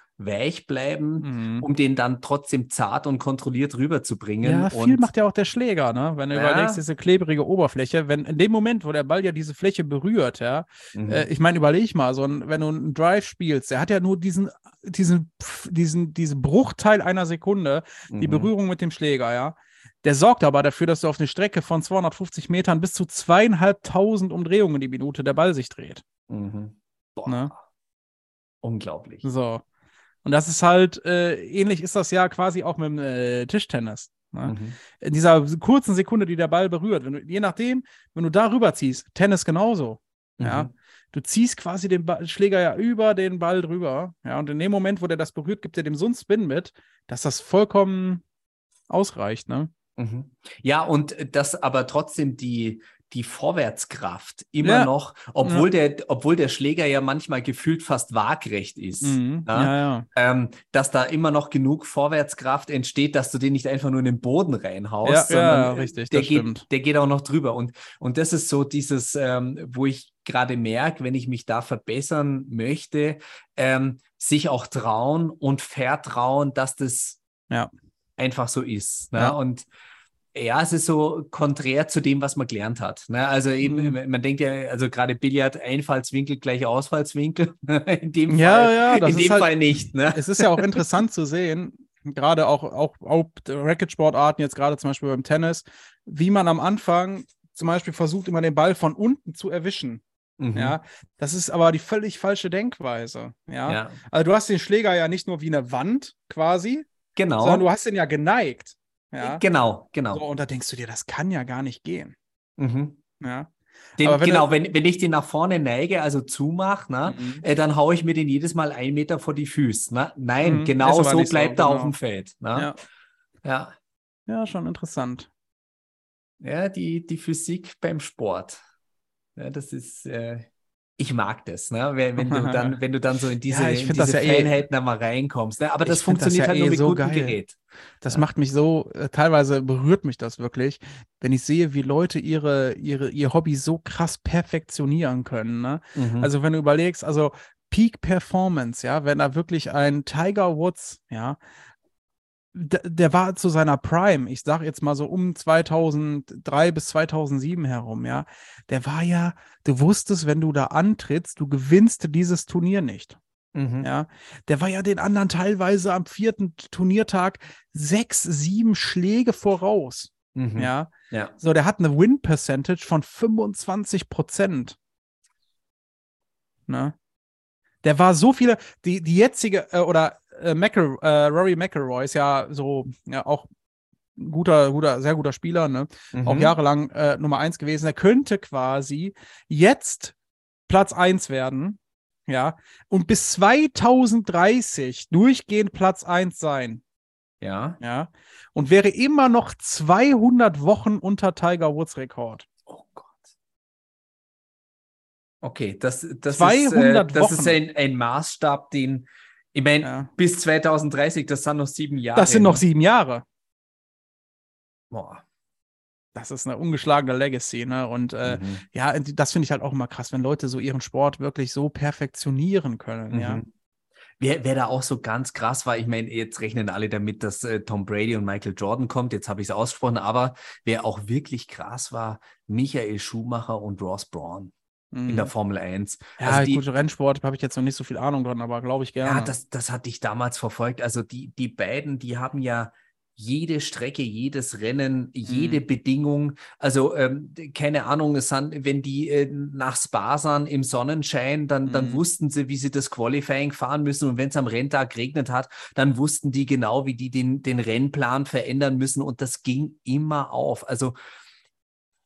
Weichbleiben, Mhm. um den dann trotzdem zart und kontrolliert rüberzubringen. Ja, viel und macht ja auch der Schläger, ne? Wenn du Ja. überlegst, diese klebrige Oberfläche, wenn in dem Moment, wo der Ball ja diese Fläche berührt, ja, Mhm. äh, ich meine, überleg mal, so ein, wenn du einen Drive spielst, der hat ja nur diesen, diesen, diesen, diesen Bruchteil einer Sekunde, die Mhm. Berührung mit dem Schläger, ja. Der sorgt aber dafür, dass du auf eine Strecke von 250 Metern bis zu zweieinhalbtausend Umdrehungen die Minute der Ball sich dreht. Mhm. Boah. Ne? Unglaublich. So. Und das ist halt, äh, ähnlich ist das ja quasi auch mit dem äh, Tischtennis. Ne? Mhm. in dieser kurzen Sekunde, die der Ball berührt, du, je nachdem, wenn du da rüber ziehst, Tennis genauso. Ja. Mhm. Du ziehst quasi den Ball, Schläger ja über den Ball drüber. Ja, und in dem Moment, wo der das berührt, gibt er dem so einen Spin mit, dass das vollkommen ausreicht, ne? Mhm. Ja, und das aber trotzdem die, die Vorwärtskraft immer Ja. noch, obwohl, der, obwohl der Schläger ja manchmal gefühlt fast waagrecht ist, Mhm. ja, Ja, ja. Ähm, dass da immer noch genug Vorwärtskraft entsteht, dass du den nicht einfach nur in den Boden reinhaust, Ja, sondern ja, richtig, der, geht, stimmt. der geht auch noch drüber. Und, und das ist so dieses, ähm, wo ich gerade merke, wenn ich mich da verbessern möchte, ähm, sich auch trauen und vertrauen, dass das Ja. Einfach so ist. Ne? Ja. Und ja, es ist so konträr zu dem, was man gelernt hat. Ne? Also eben, Mhm. man denkt ja, also gerade Billard, Einfallswinkel gleich Ausfallswinkel. in dem Ja, Fall, ja, das in ist dem halt- Fall nicht. Ne? es ist ja auch interessant zu sehen, gerade auch, auch, auch Racket-Sportarten, jetzt gerade zum Beispiel beim Tennis, wie man am Anfang zum Beispiel versucht, immer den Ball von unten zu erwischen. Mhm. Ja, das ist aber die völlig falsche Denkweise. Ja? ja, also du hast den Schläger ja nicht nur wie eine Wand quasi, genau. sondern du hast den ja geneigt. Ja. Genau, genau. So, und da denkst du dir, das kann ja gar nicht gehen. Mhm. Ja. Den, wenn genau, du- wenn, wenn ich den nach vorne neige, also zumache, ne, Mhm. äh, dann haue ich mir den jedes Mal einen Meter vor die Füße. Ne? Nein, Mhm, genau so nicht so, bleibt er auf genau. dem Feld. Ne? Ja. Ja. ja, schon interessant. Ja, die, die Physik beim Sport. Ja, das ist, äh, ich mag das, ne? Wenn, wenn, du dann, wenn du dann so in diese, ich in diese ja eh- Feinheiten einmal reinkommst. Ne? Aber das find das funktioniert ja halt eh nur mit so gutem geil. Gerät. Das Ja. macht mich so, äh, teilweise berührt mich das wirklich, wenn ich sehe, wie Leute ihre, ihre, ihr Hobby so krass perfektionieren können. Ne? Mhm. Also wenn du überlegst, also Peak Performance, ja, wenn da wirklich ein Tiger Woods, ja, der, der war zu seiner Prime, ich sag jetzt mal so um 2003 bis 2007 herum, ja, der war ja, du wusstest, wenn du da antrittst, du gewinnst dieses Turnier nicht. mhm. Ja, der war ja den anderen teilweise am vierten Turniertag sechs, sieben Schläge voraus. Mhm. Ja, ja. so der hat eine Win Percentage von 25 Prozent. Ne? Der war so viele, die, die jetzige, äh, oder äh, McEl, äh, Rory McElroy ist ja so, ja, auch ein guter, guter, sehr guter Spieler, ne? Auch Mhm. jahrelang äh, Nummer eins gewesen. Er könnte quasi jetzt Platz eins werden, ja, und bis 2030 durchgehend Platz eins sein, Ja. ja, und wäre immer noch 200 Wochen unter Tiger Woods Rekord. Oh Gott. Okay, das, das, 200 ist, äh, das ist Wochen. ein, ein Maßstab, den, ich meine, Ja. bis 2030, das sind noch sieben Jahre. Das sind noch sieben Jahre. Boah. Das ist eine ungeschlagene Legacy, ne? Und äh, Mhm. ja, das finde ich halt auch immer krass, wenn Leute so ihren Sport wirklich so perfektionieren können, ja. Mhm. Wer, wer da auch so ganz krass war, ich meine, jetzt rechnen alle damit, dass äh, Tom Brady und Michael Jordan kommt, jetzt habe ich es ausgesprochen, aber wer auch wirklich krass war, Michael Schumacher und Ross Braun in der Mhm. Formel 1. Ja, Also die- gut, Rennsport habe ich jetzt noch nicht so viel Ahnung dran, aber glaube ich gerne. Ja, das, das hatte ich damals verfolgt. Also die, die beiden, die haben ja jede Strecke, jedes Rennen, jede Bedingung. Also ähm, keine Ahnung, es sind, wenn die äh, nach Spa sind im Sonnenschein, dann, dann Mhm. wussten sie, wie sie das Qualifying fahren müssen. Und wenn es am Renntag geregnet hat, dann wussten die genau, wie die den, den Rennplan verändern müssen. Und das ging immer auf. Also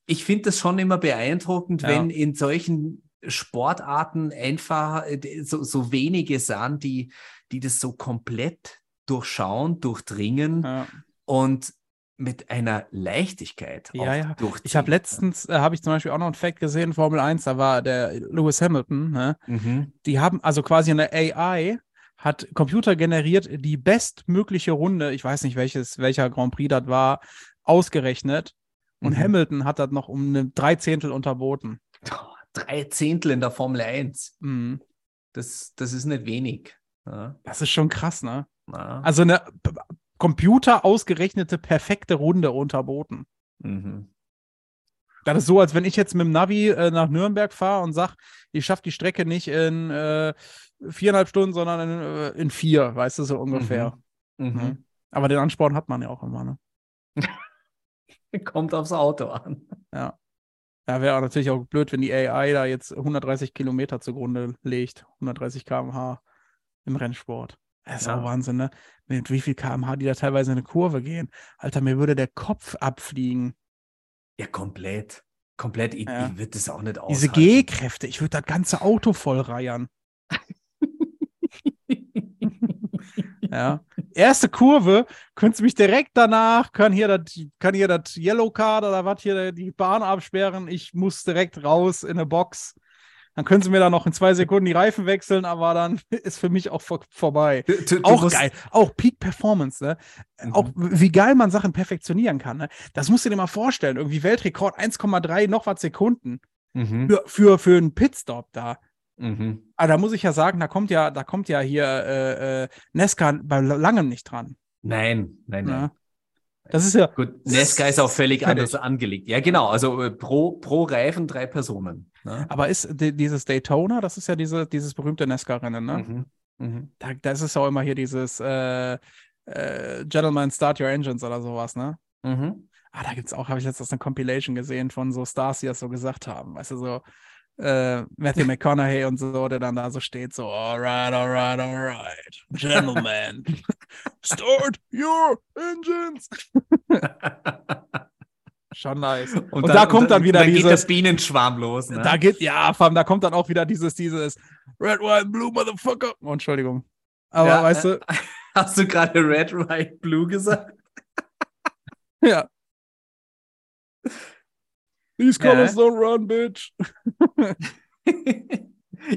ich finde das schon immer beeindruckend, Ja. wenn in solchen Sportarten einfach äh, so, so wenige sind, die, die das so komplett durchschauen, durchdringen ja. und mit einer Leichtigkeit Ja, auch ja. Ich habe letztens, äh, habe ich zum Beispiel auch noch einen Fact gesehen, Formel 1, da war der Lewis Hamilton, ne? Mhm. die haben also quasi eine AI, hat Computer generiert die bestmögliche Runde, ich weiß nicht welches, welcher Grand Prix das war, ausgerechnet. Und Mhm. Hamilton hat das noch um eine Dreizehntel unterboten. Oh, Drei Zehntel in der Formel 1. Mhm. Das, das ist nicht wenig. Ja, Das ist schon krass, ne? na, Also eine Computer ausgerechnete perfekte Runde unterboten. mhm. Das ist so, als wenn ich jetzt mit dem Navi äh, nach Nürnberg fahre und sage, ich schaffe die Strecke nicht in äh, viereinhalb Stunden, sondern in, äh, in vier, weißt du, so ungefähr. Mhm. Ne? Aber den Ansporn hat man ja auch immer, ne? Kommt aufs Auto an. Ja. Ja, wäre natürlich auch blöd, wenn die AI da jetzt 130 Kilometer zugrunde legt. 130 km/h im Rennsport. Das ist Ja. auch Wahnsinn, ne? Mit wie viel km/h die da teilweise in eine Kurve gehen. Alter, mir würde der Kopf abfliegen. Ja, komplett. Komplett. Ich, Ja. ich würde das auch nicht Diese aushalten. G-Kräfte, ich würde das ganze Auto voll reiern. Ja. erste Kurve, könntest du mich direkt danach, kann hier das, kann hier das Yellow Card oder was hier die Bahn absperren. Ich muss direkt raus in eine Box. Dann können sie mir da noch in zwei Sekunden die Reifen wechseln, aber dann ist für mich auch vor, vorbei. Du, du, auch geil. Auch Peak Performance, ne? Mhm. Auch wie geil man Sachen perfektionieren kann, ne? Das musst du dir mal vorstellen. Irgendwie Weltrekord 1,3 noch was Sekunden Mhm. für, für, für einen Pitstop da. Mhm. Aber da muss ich ja sagen, da kommt ja, da kommt ja hier äh, äh, Nesca bei langem nicht dran. Nein, nein, nein. Ne? Das ist ja, Gut, Nesca ist auch völlig Fertig. anders angelegt. Ja, genau. Also äh, pro, pro Reifen drei Personen. Ne? aber ist di- dieses Daytona, das ist ja diese, dieses berühmte Nesca-Rennen, ne? Mhm. Mhm. Da, da ist es ja auch immer hier dieses äh, äh, Gentlemen Start Your Engines oder sowas, ne? Mhm. Ah, da gibt's auch, habe ich letztens eine Compilation gesehen von so Stars, die das so gesagt haben. Weißt du, so äh, Matthew McConaughey und so, der dann da so steht, so, alright, alright, alright, Gentlemen, start your engines. Schon nice. Und, da kommt dann wieder dann dieses, geht der Bienenschwarm los. Ne? da geht, ja, allem, da kommt dann auch wieder dieses, dieses Red, White, Blue, Motherfucker. Oh, Entschuldigung. Aber Ja, weißt äh, du, Hast du gerade Red, White, Blue gesagt? ja. These Ja. colors don't run, bitch.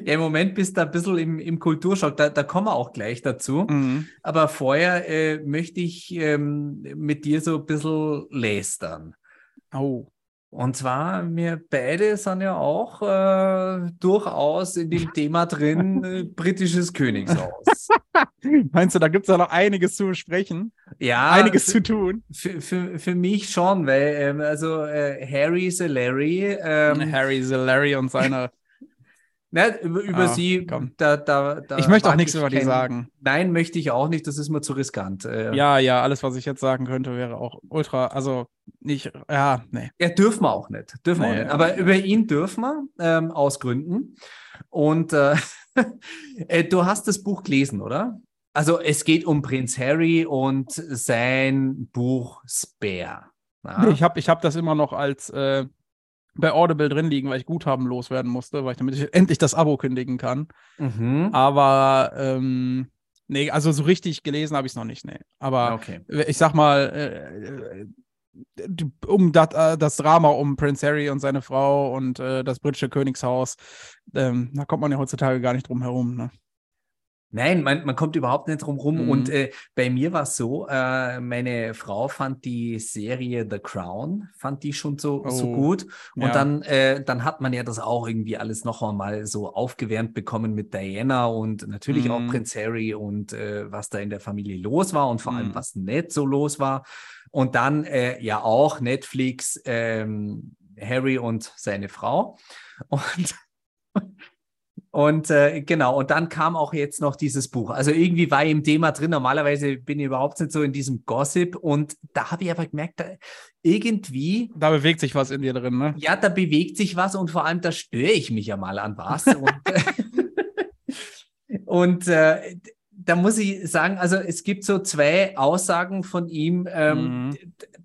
ja, im Moment bist du ein bisschen im, im Kulturschock. Da, da kommen wir auch gleich dazu. Mhm. Aber vorher äh, möchte ich ähm, mit dir so ein bisschen lästern. Oh. Und zwar, wir beide sind ja auch äh, durchaus in dem Thema drin, äh, britisches Königshaus. Meinst du, da gibt es ja noch einiges zu besprechen? Ja, einiges zu tun? für, für, für mich schon, weil ähm, also äh, Harry the Larry, ähm, Harry the Larry und seine. ne, über, über Ah, sie, da, da, da ich möchte auch nichts ich über die sagen. Nein, möchte ich auch nicht, das ist mir zu riskant. Äh, Ja, ja, alles, was ich jetzt sagen könnte, wäre auch ultra, also nicht, ja, nee. Ja, dürfen wir auch nicht. Dürfen wir Nee, auch nicht. Aber über ihn dürfen wir, ähm, aus Gründen. Und äh, äh, du hast das Buch gelesen, oder? Also es geht um Prinz Harry und sein Buch Spare. Ja? Ich habe ich hab das immer noch als äh, bei Audible drin liegen, weil ich Guthaben loswerden musste, weil ich damit ich endlich das Abo kündigen kann. mhm. Aber ähm, nee, also so richtig gelesen habe ich es noch nicht, nee. Aber Okay. ich sag mal, äh, äh, um dat, äh, das Drama um Prince Harry und seine Frau und äh, das britische Königshaus, ähm, da kommt man ja heutzutage gar nicht drum herum. Ne? Nein, man, man kommt überhaupt nicht drum rum. Mhm. Und äh, bei mir war es so, äh, meine Frau fand die Serie The Crown, fand die schon so, so Oh, gut. Und ja. dann, äh, dann hat man ja das auch irgendwie alles noch einmal so aufgewärmt bekommen mit Diana und natürlich auch Mhm. Prinz Harry und äh, was da in der Familie los war und vor allem, Mhm. was nicht so los war. Und dann äh, ja auch Netflix, ähm, Harry und seine Frau. Und und äh, genau, und dann kam auch jetzt noch dieses Buch. Also irgendwie war ich im Thema drin. Normalerweise bin ich überhaupt nicht so in diesem Gossip. Und da habe ich aber gemerkt, da, irgendwie, Da bewegt sich was in dir drin, ne? ja, da bewegt sich was und vor allem da störe ich mich ja mal an was. und und äh, da muss ich sagen, also es gibt so zwei Aussagen von ihm. Ähm, Mhm.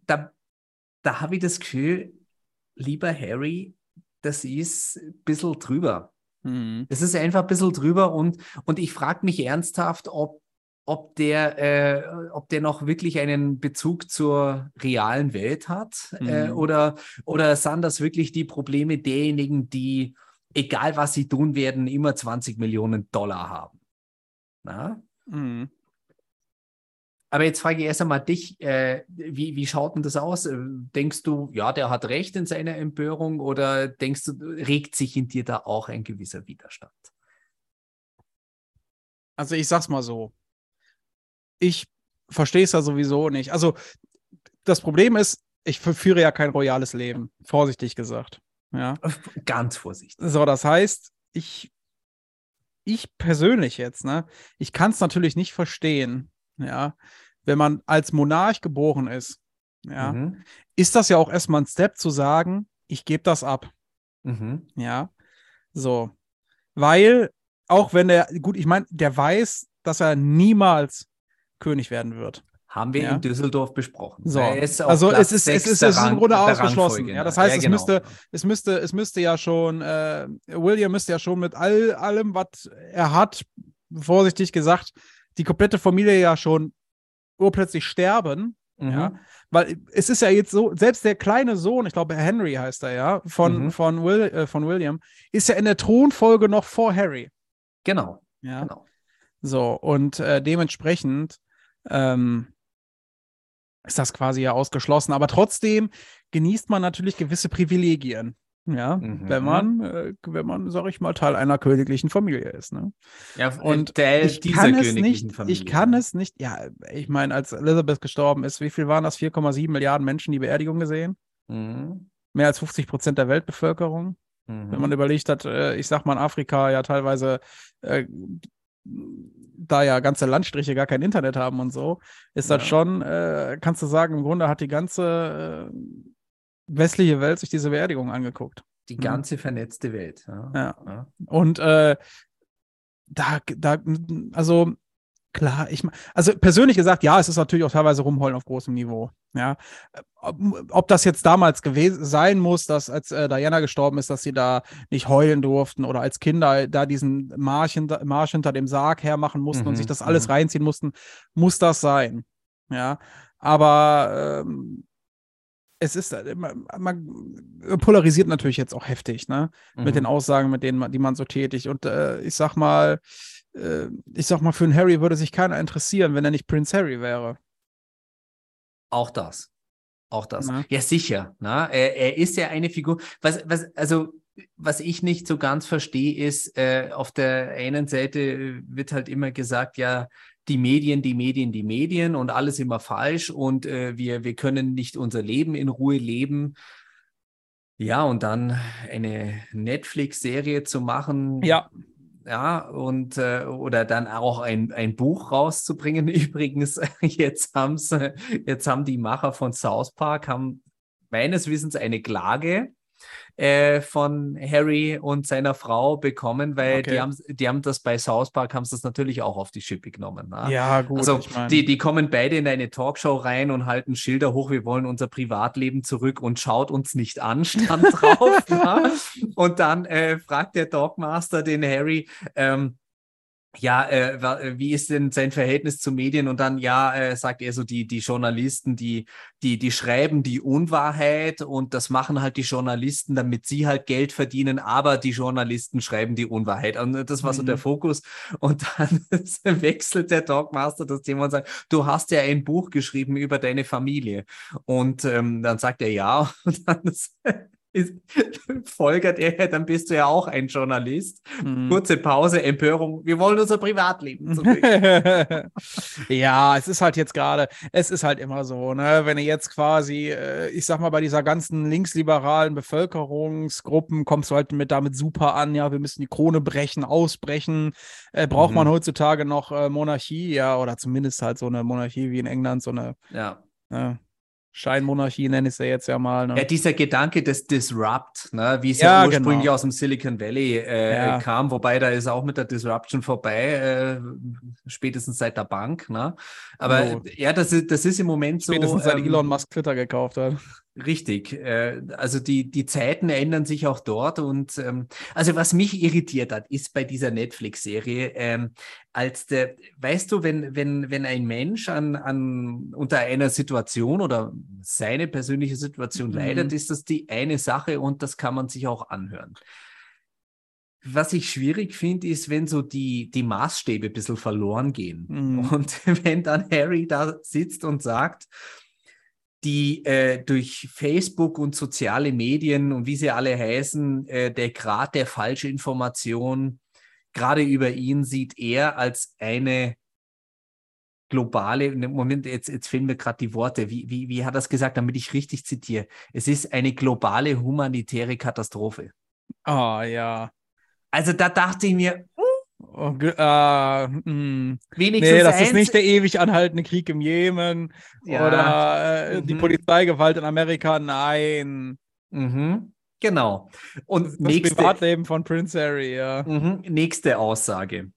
Da, da habe ich das Gefühl, lieber Harry, das ist ein bisschen drüber. Mhm. Es ist einfach ein bisschen drüber und, und ich frage mich ernsthaft, ob, ob, der, äh, ob der noch wirklich einen Bezug zur realen Welt hat äh, Mhm. oder, oder sind das wirklich die Probleme derjenigen, die, egal was sie tun werden, immer 20 Millionen Dollar haben. Na? Mhm. Aber jetzt frage ich erst einmal dich, äh, wie, wie schaut denn das aus? Äh, Denkst du, ja, der hat recht in seiner Empörung oder denkst du, regt sich in dir da auch ein gewisser Widerstand? Also ich sag's mal so. Ich verstehe es ja sowieso nicht. Also das Problem ist, ich führe ja kein royales Leben, vorsichtig gesagt. Ja. Ganz vorsichtig. So, das heißt, ich, ich persönlich jetzt, ne, ich kann es natürlich nicht verstehen, ja, wenn man als Monarch geboren ist, ja, Mhm. ist das ja auch erstmal ein Step zu sagen, ich gebe das ab. Mhm. Ja, so. Weil, auch wenn der, gut, ich meine, der weiß, dass er niemals König werden wird. Haben wir Ja. in Düsseldorf besprochen. So. Also Platz es ist, es ist, es ist im Grunde ausgeschlossen. Ja, das heißt, es, genau. müsste, es, müsste, es müsste ja schon, äh, William müsste ja schon mit all, allem, was er hat, vorsichtig gesagt, die komplette Familie ja schon urplötzlich sterben. Mhm. Ja, weil es ist ja jetzt so, selbst der kleine Sohn, ich glaube Henry heißt er ja, von, Mhm. von, Will, äh, von William, ist ja in der Thronfolge noch vor Harry. Genau, Ja. genau. So, und äh, dementsprechend ähm, ist das quasi ja ausgeschlossen. Aber trotzdem genießt man natürlich gewisse Privilegien. Ja, Mhm. wenn man, äh, wenn man, sag ich mal, Teil einer königlichen Familie ist. Ne? Ja, Und Teil ich dieser kann es nicht, Familie. ich kann es nicht, ja, ich meine, als Elizabeth gestorben ist, wie viel waren das? 4,7 Milliarden Menschen die Beerdigung gesehen? Mhm. Mehr als 50 Prozent der Weltbevölkerung. Mhm. Wenn man überlegt hat, äh, ich sag mal in Afrika ja teilweise, äh, da ja ganze Landstriche gar kein Internet haben und so, ist das Ja. schon, äh, kannst du sagen, im Grunde hat die ganze äh, westliche Welt sich diese Beerdigung angeguckt. Die Mhm. ganze vernetzte Welt. Ja. Ja. Ja. Und äh, da, da, also klar, ich, also persönlich gesagt, ja, es ist natürlich auch teilweise rumholen auf großem Niveau. Ja, ob, ob das jetzt damals gewesen sein muss, dass als äh, Diana gestorben ist, dass sie da nicht heulen durften oder als Kinder da diesen Marsch hinter, Marsch hinter dem Sarg hermachen mussten und Mhm, sich das alles mhm. reinziehen mussten, muss das sein. Ja, aber ähm, es ist, äh, man, man polarisiert natürlich jetzt auch heftig, ne? mit den Mhm. Aussagen, mit denen man, die man so tätigt. Und äh, ich sag mal, äh, ich sag mal, für einen Harry würde sich keiner interessieren, wenn er nicht Prince Harry wäre. Auch das. Auch das. Na? Ja, sicher. Na? Er, er ist ja eine Figur. Was, was, also, was ich nicht so ganz verstehe, ist, äh, auf der einen Seite wird halt immer gesagt, ja, die Medien, die Medien, die Medien und alles immer falsch und äh, wir, wir können nicht unser Leben in Ruhe leben. Ja, und dann eine Netflix-Serie zu machen, Ja. ja, und äh, oder dann auch ein, ein Buch rauszubringen. Übrigens, jetzt haben's, jetzt haben die Macher von South Park haben meines Wissens eine Klage äh, von Harry und seiner Frau bekommen, weil Okay. die haben, die haben das bei South Park, haben sie das natürlich auch auf die Schippe genommen. ne? Ja, gut. Also ich mein, die, die kommen beide in eine Talkshow rein und halten Schilder hoch, wir wollen unser Privatleben zurück und schaut uns nicht an, stand drauf. ja. Und dann äh, fragt der Dogmaster den Harry, ähm, ja, äh, äh, wie ist denn sein Verhältnis zu Medien? Und dann, ja, äh, sagt er so, die, die Journalisten, die, die, die schreiben die Unwahrheit und das machen halt die Journalisten, damit sie halt Geld verdienen, aber die Journalisten schreiben die Unwahrheit. Und das war so Mhm. der Fokus. Und dann wechselt der Dogmaster das Thema und sagt, du hast ja ein Buch geschrieben über deine Familie. Und ähm, dann sagt er ja. Und dann ist, folgert er, dann bist du ja auch ein Journalist. mhm. Kurze Pause, Empörung. Wir wollen unser Privatleben zurück. ja, es ist halt jetzt gerade, es ist halt immer so, ne, wenn du jetzt quasi, äh, ich sag mal, bei dieser ganzen linksliberalen Bevölkerungsgruppen kommst du halt mit damit super an, ja, wir müssen die Krone brechen, ausbrechen. Äh, braucht man Mhm. heutzutage noch äh, Monarchie, ja, oder zumindest halt so eine Monarchie wie in England, so eine ja. ne, Scheinmonarchie nenne ich sie jetzt ja mal. Ne? ja, dieser Gedanke des Disrupt, ne, wie es ja, Ja, ursprünglich genau. aus dem Silicon Valley äh, Ja. kam, wobei da ist auch mit der Disruption vorbei, äh, spätestens seit der Bank. Ne? Aber Jo. ja, das ist, das ist im Moment so. Spätestens seit ähm, Elon Musk Twitter gekauft hat. Richtig. Äh, also die, die Zeiten ändern sich auch dort. Und ähm, also was mich irritiert hat, ist bei dieser Netflix-Serie, ähm, als der, weißt du, wenn, wenn, wenn ein Mensch an, an unter einer Situation oder seine persönliche Situation Mhm. leidet, ist das die eine Sache und das kann man sich auch anhören. Was ich schwierig finde, ist, wenn so die, die Maßstäbe ein bisschen verloren gehen. Mhm. Und wenn dann Harry da sitzt und sagt, die äh, durch Facebook und soziale Medien und wie sie alle heißen, äh, der Grad der Falschinformation gerade über ihn sieht er als eine globale, ne, Moment, jetzt, jetzt fehlen mir gerade die Worte, wie, wie, wie hat er es gesagt, damit ich richtig zitiere? Es ist eine globale humanitäre Katastrophe. Ah, ja. Also da dachte ich mir, Oh, äh, mh. wenigstens Nee, das ist nicht der ewig anhaltende Krieg im Jemen Ja, oder äh, die mhm. Polizeigewalt in Amerika. Nein. Mhm, genau. Und Das nächste, Privatleben von Prince Harry, ja. Mhm, nächste Aussage.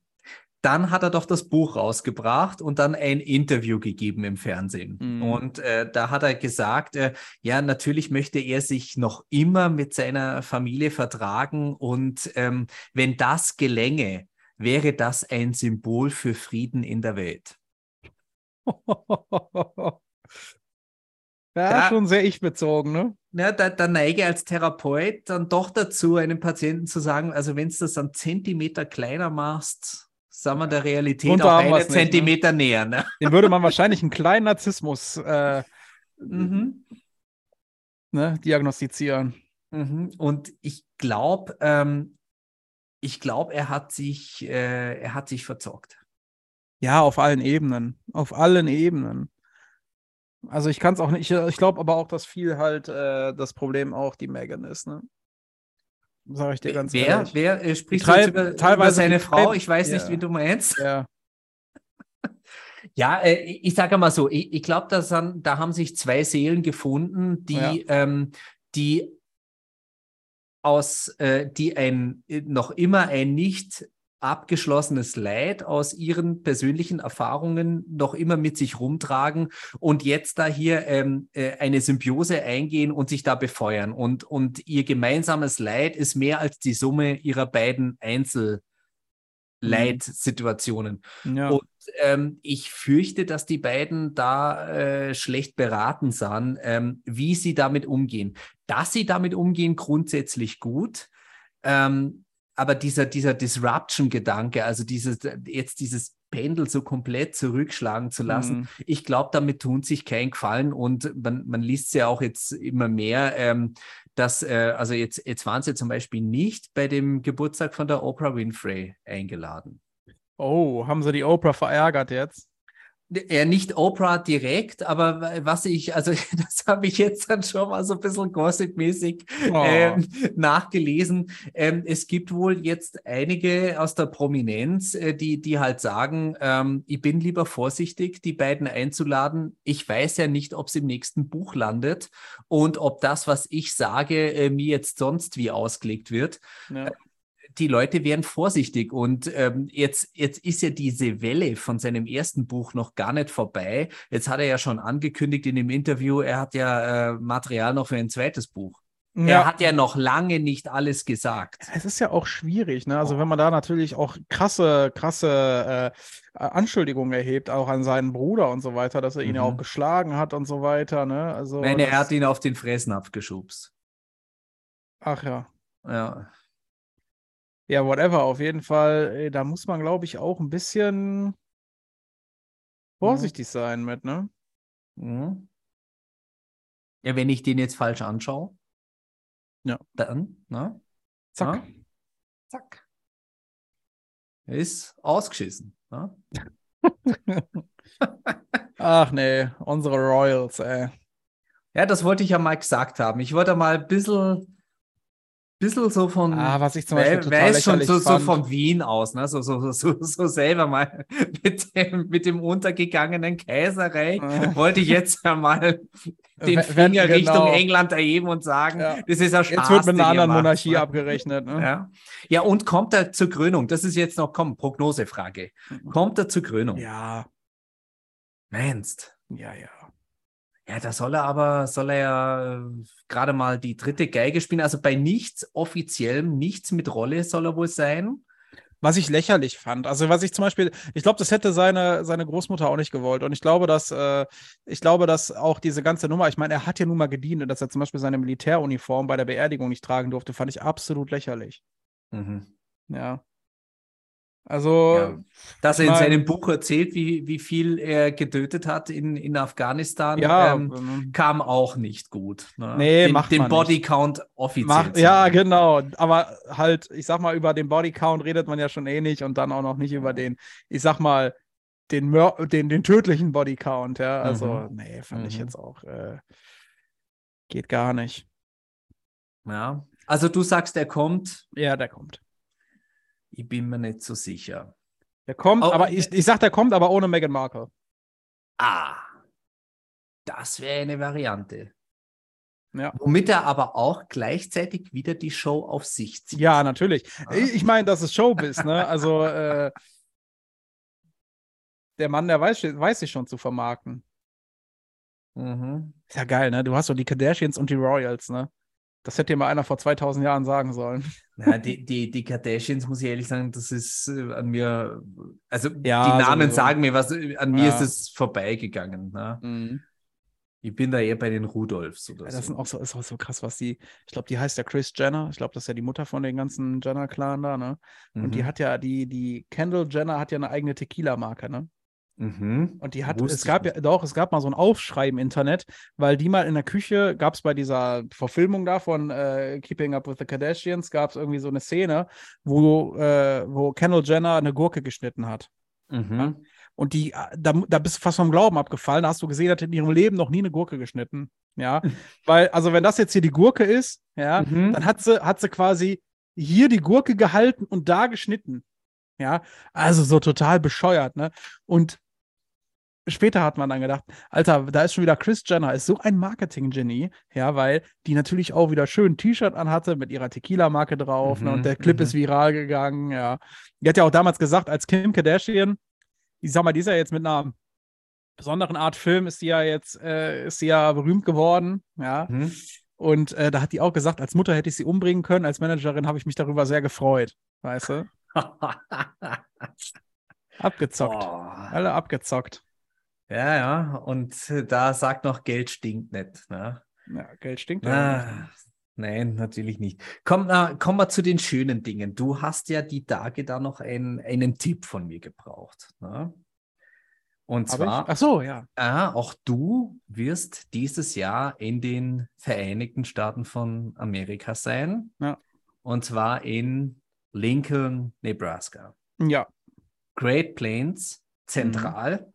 Dann hat er doch das Buch rausgebracht und dann ein Interview gegeben im Fernsehen. Mhm. Und äh, da hat er gesagt, äh, ja, natürlich möchte er sich noch immer mit seiner Familie vertragen und ähm, wenn das gelänge, wäre das ein Symbol für Frieden in der Welt. ja, Da- schon sehr ich-bezogen, ne? Ja, da, da neige als Therapeut dann doch dazu, einem Patienten zu sagen, also wenn du das einen Zentimeter kleiner machst, sagen wir der Realität Drunter auch einen nicht, ne? Zentimeter näher. Ne? Dem würde man wahrscheinlich einen kleinen Narzissmus äh, Mhm. ne, diagnostizieren. Mhm. Und ich glaube, ähm, ich glaube, er hat sich, äh, er hat sich verzockt. Ja, auf allen Ebenen. Auf allen Ebenen. Also ich kann es auch nicht, ich, ich glaube aber auch, dass viel halt äh, das Problem auch die Megan ist, ne? Sag ich dir ganz wer, ehrlich. wer äh, spricht jetzt über, über teilweise seine die Frau? Ich weiß nicht, Ja. wie du meinst. Ja, Ja, äh, ich sage mal so, ich, ich glaube, da haben sich zwei Seelen gefunden, die, Ja. ähm, die aus, äh, die ein noch immer ein nicht abgeschlossenes Leid aus ihren persönlichen Erfahrungen noch immer mit sich rumtragen und jetzt da hier ähm, äh, eine Symbiose eingehen und sich da befeuern. Und, und ihr gemeinsames Leid ist mehr als die Summe ihrer beiden Einzelleidsituationen. ja. Und ähm, ich fürchte, dass die beiden da äh, schlecht beraten sind, ähm, wie sie damit umgehen. Dass sie damit umgehen, grundsätzlich gut. Ähm, aber dieser, dieser Disruption-Gedanke, also dieses, jetzt dieses Pendel so komplett zurückschlagen zu lassen, Mhm. ich glaube, damit tun sich keinen Gefallen und man, man liest ja auch jetzt immer mehr, ähm, dass, äh, also jetzt, jetzt waren sie zum Beispiel nicht bei dem Geburtstag von der Oprah Winfrey eingeladen. Oh, haben sie die Oprah verärgert jetzt? Ja, nicht Oprah direkt, aber was ich, also das habe ich jetzt dann schon mal so ein bisschen gossipmäßig Oh. ähm, nachgelesen. Ähm, es gibt wohl jetzt einige aus der Prominenz, äh, die, die halt sagen, ähm, ich bin lieber vorsichtig, die beiden einzuladen. Ich weiß ja nicht, ob es im nächsten Buch landet und ob das, was ich sage, äh, mir jetzt sonst wie ausgelegt wird Ja. Die Leute wären vorsichtig. Und ähm, jetzt, jetzt ist ja diese Welle von seinem ersten Buch noch gar nicht vorbei. Jetzt hat er ja schon angekündigt in dem Interview, er hat ja äh, Material noch für ein zweites Buch. Er hat ja noch lange nicht alles gesagt. Es ist ja auch schwierig, ne? Also wenn man da natürlich auch krasse, krasse äh, Anschuldigungen erhebt, auch an seinen Bruder und so weiter, dass er ihn ja Mhm. auch geschlagen hat und so weiter, ne? Also meine, er hat ihn auf den Fressnapf geschubst. Ach ja. Ja. Ja, whatever, auf jeden Fall, ey, da muss man, glaube ich, auch ein bisschen vorsichtig sein mit, ne? Mhm. Ja, wenn ich den jetzt falsch anschaue, Ja. dann, ne? Zack. Ja? Zack. Er ist ausgeschissen. Ne? Ach nee, unsere Royals, ey. Ja, das wollte ich ja mal gesagt haben. Ich wollte mal ein bisschen, bisschen so von, Ah, was ich zum Beispiel total weiß schon, so, so von Wien aus, ne? so, so, so, so selber mal mit dem, mit dem untergegangenen Kaiserreich, Ah. wollte ich jetzt ja mal den Wenn- Finger wenn- Richtung genau. England erheben und sagen, Ja. das ist Spaß. Jetzt wird mit den einer anderen macht, Monarchie ne? abgerechnet, ne? Ja. ja, und kommt er zur Krönung? Das ist jetzt noch, komm, Prognosefrage. Kommt er zur Krönung? Ja, Meinst? ja, ja. Ja, da soll er aber, soll er ja äh, gerade mal die dritte Geige spielen. Also bei nichts offiziellem, nichts mit Rolle soll er wohl sein. Was ich lächerlich fand, also was ich zum Beispiel, ich glaube, das hätte seine, seine Großmutter auch nicht gewollt. Und ich glaube, dass, äh, ich glaube, dass auch diese ganze Nummer, ich meine, er hat ja nun mal gedient und dass er zum Beispiel seine Militäruniform bei der Beerdigung nicht tragen durfte, fand ich absolut lächerlich. Ja. Also, Ja. Dass Ich er in seinem Buch erzählt, wie, wie viel er getötet hat in, in Afghanistan, ja, ähm, ähm, kam auch nicht gut. Ne? Nee, den, macht den. Bodycount offiziell. Mach, zu ja, genau. Aber halt, ich sag mal, über den Bodycount redet man ja schon eh nicht und dann auch noch nicht über den, ich sag mal, den, Mör den, den tödlichen Bodycount, ja. Also, Mhm. nee, fand ich Mhm. jetzt auch, äh, geht gar nicht. Ja. Also du sagst, er kommt. Ja, der kommt. Ich bin mir nicht so sicher. Der kommt, Oh, aber ich, ich sag, der kommt, aber ohne Meghan Markle. Ah, das wäre eine Variante. Ja. Womit er aber auch gleichzeitig wieder die Show auf sich zieht. Ja, natürlich. Ah. Ich, meine, das ist Showbiz, ne? Also, äh, der Mann, der weiß, weiß sich schon zu vermarkten. Mhm. Ist ja geil, ne? Du hast so die Kardashians und die Royals, ne? Das hätte dir mal einer vor 2000 Jahren sagen sollen. Ja, die, die, die Kardashians, muss ich ehrlich sagen, das ist äh, an mir, also Ja, die Namen sowieso. sagen mir was, an mir Ja. ist es vorbeigegangen. Ne? Ich bin da eher bei den Rudolfs oder Ja, das so. sind auch so, ist auch so krass, was die, ich glaube, die heißt ja Chris Jenner. Ich glaube, das ist ja die Mutter von den ganzen Jenner-Clan da, ne? Und die Mhm. hat ja, die, die Kendall Jenner hat ja eine eigene Tequila-Marke, ne? Mhm. Und die hat, Wusste es gab ja, doch, es gab mal so ein Aufschrei im Internet, weil die mal in der Küche, gab es bei dieser Verfilmung da von äh, Keeping Up with the Kardashians, gab es irgendwie so eine Szene, wo, äh, wo Kendall Jenner eine Gurke geschnitten hat. Mhm. Und die, äh, da, da bist du fast vom Glauben abgefallen. Da hast du gesehen, hat in ihrem Leben noch nie eine Gurke geschnitten. Ja. Weil, also wenn das jetzt hier die Gurke ist, ja, Mhm. dann hat sie, hat sie quasi hier die Gurke gehalten und da geschnitten. Ja. Also so total bescheuert, ne? Und später hat man dann gedacht, Alter, da ist schon wieder Chris Jenner, ist so ein Marketing-Genie, ja, weil die natürlich auch wieder schön ein T-Shirt anhatte mit ihrer Tequila-Marke drauf, ne, Mhm, und der Clip mhm. ist viral gegangen, ja. Die hat ja auch damals gesagt, als Kim Kardashian, ich sag mal, die ist ja jetzt mit einer besonderen Art Film, ist sie ja jetzt, äh, ist sie ja berühmt geworden, ja. Mhm. Und äh, da hat die auch gesagt, als Mutter hätte ich sie umbringen können, als Managerin habe ich mich darüber sehr gefreut, weißt du? Abgezockt. Boah. Alle abgezockt. Ja, ja, und äh, da sagt noch, Geld stinkt nicht. Ne? Ja, Geld stinkt ja. nicht. Ah, nein, natürlich nicht. Komm, na, kommen wir zu den schönen Dingen. Du hast ja die Tage da noch ein, einen Tipp von mir gebraucht. Ne? Und Hab zwar, ich? Ach so, ja. ah, auch du wirst dieses Jahr in den Vereinigten Staaten von Amerika sein. Ja. Und zwar in Lincoln, Nebraska. Ja. Great Plains, zentral. Mhm.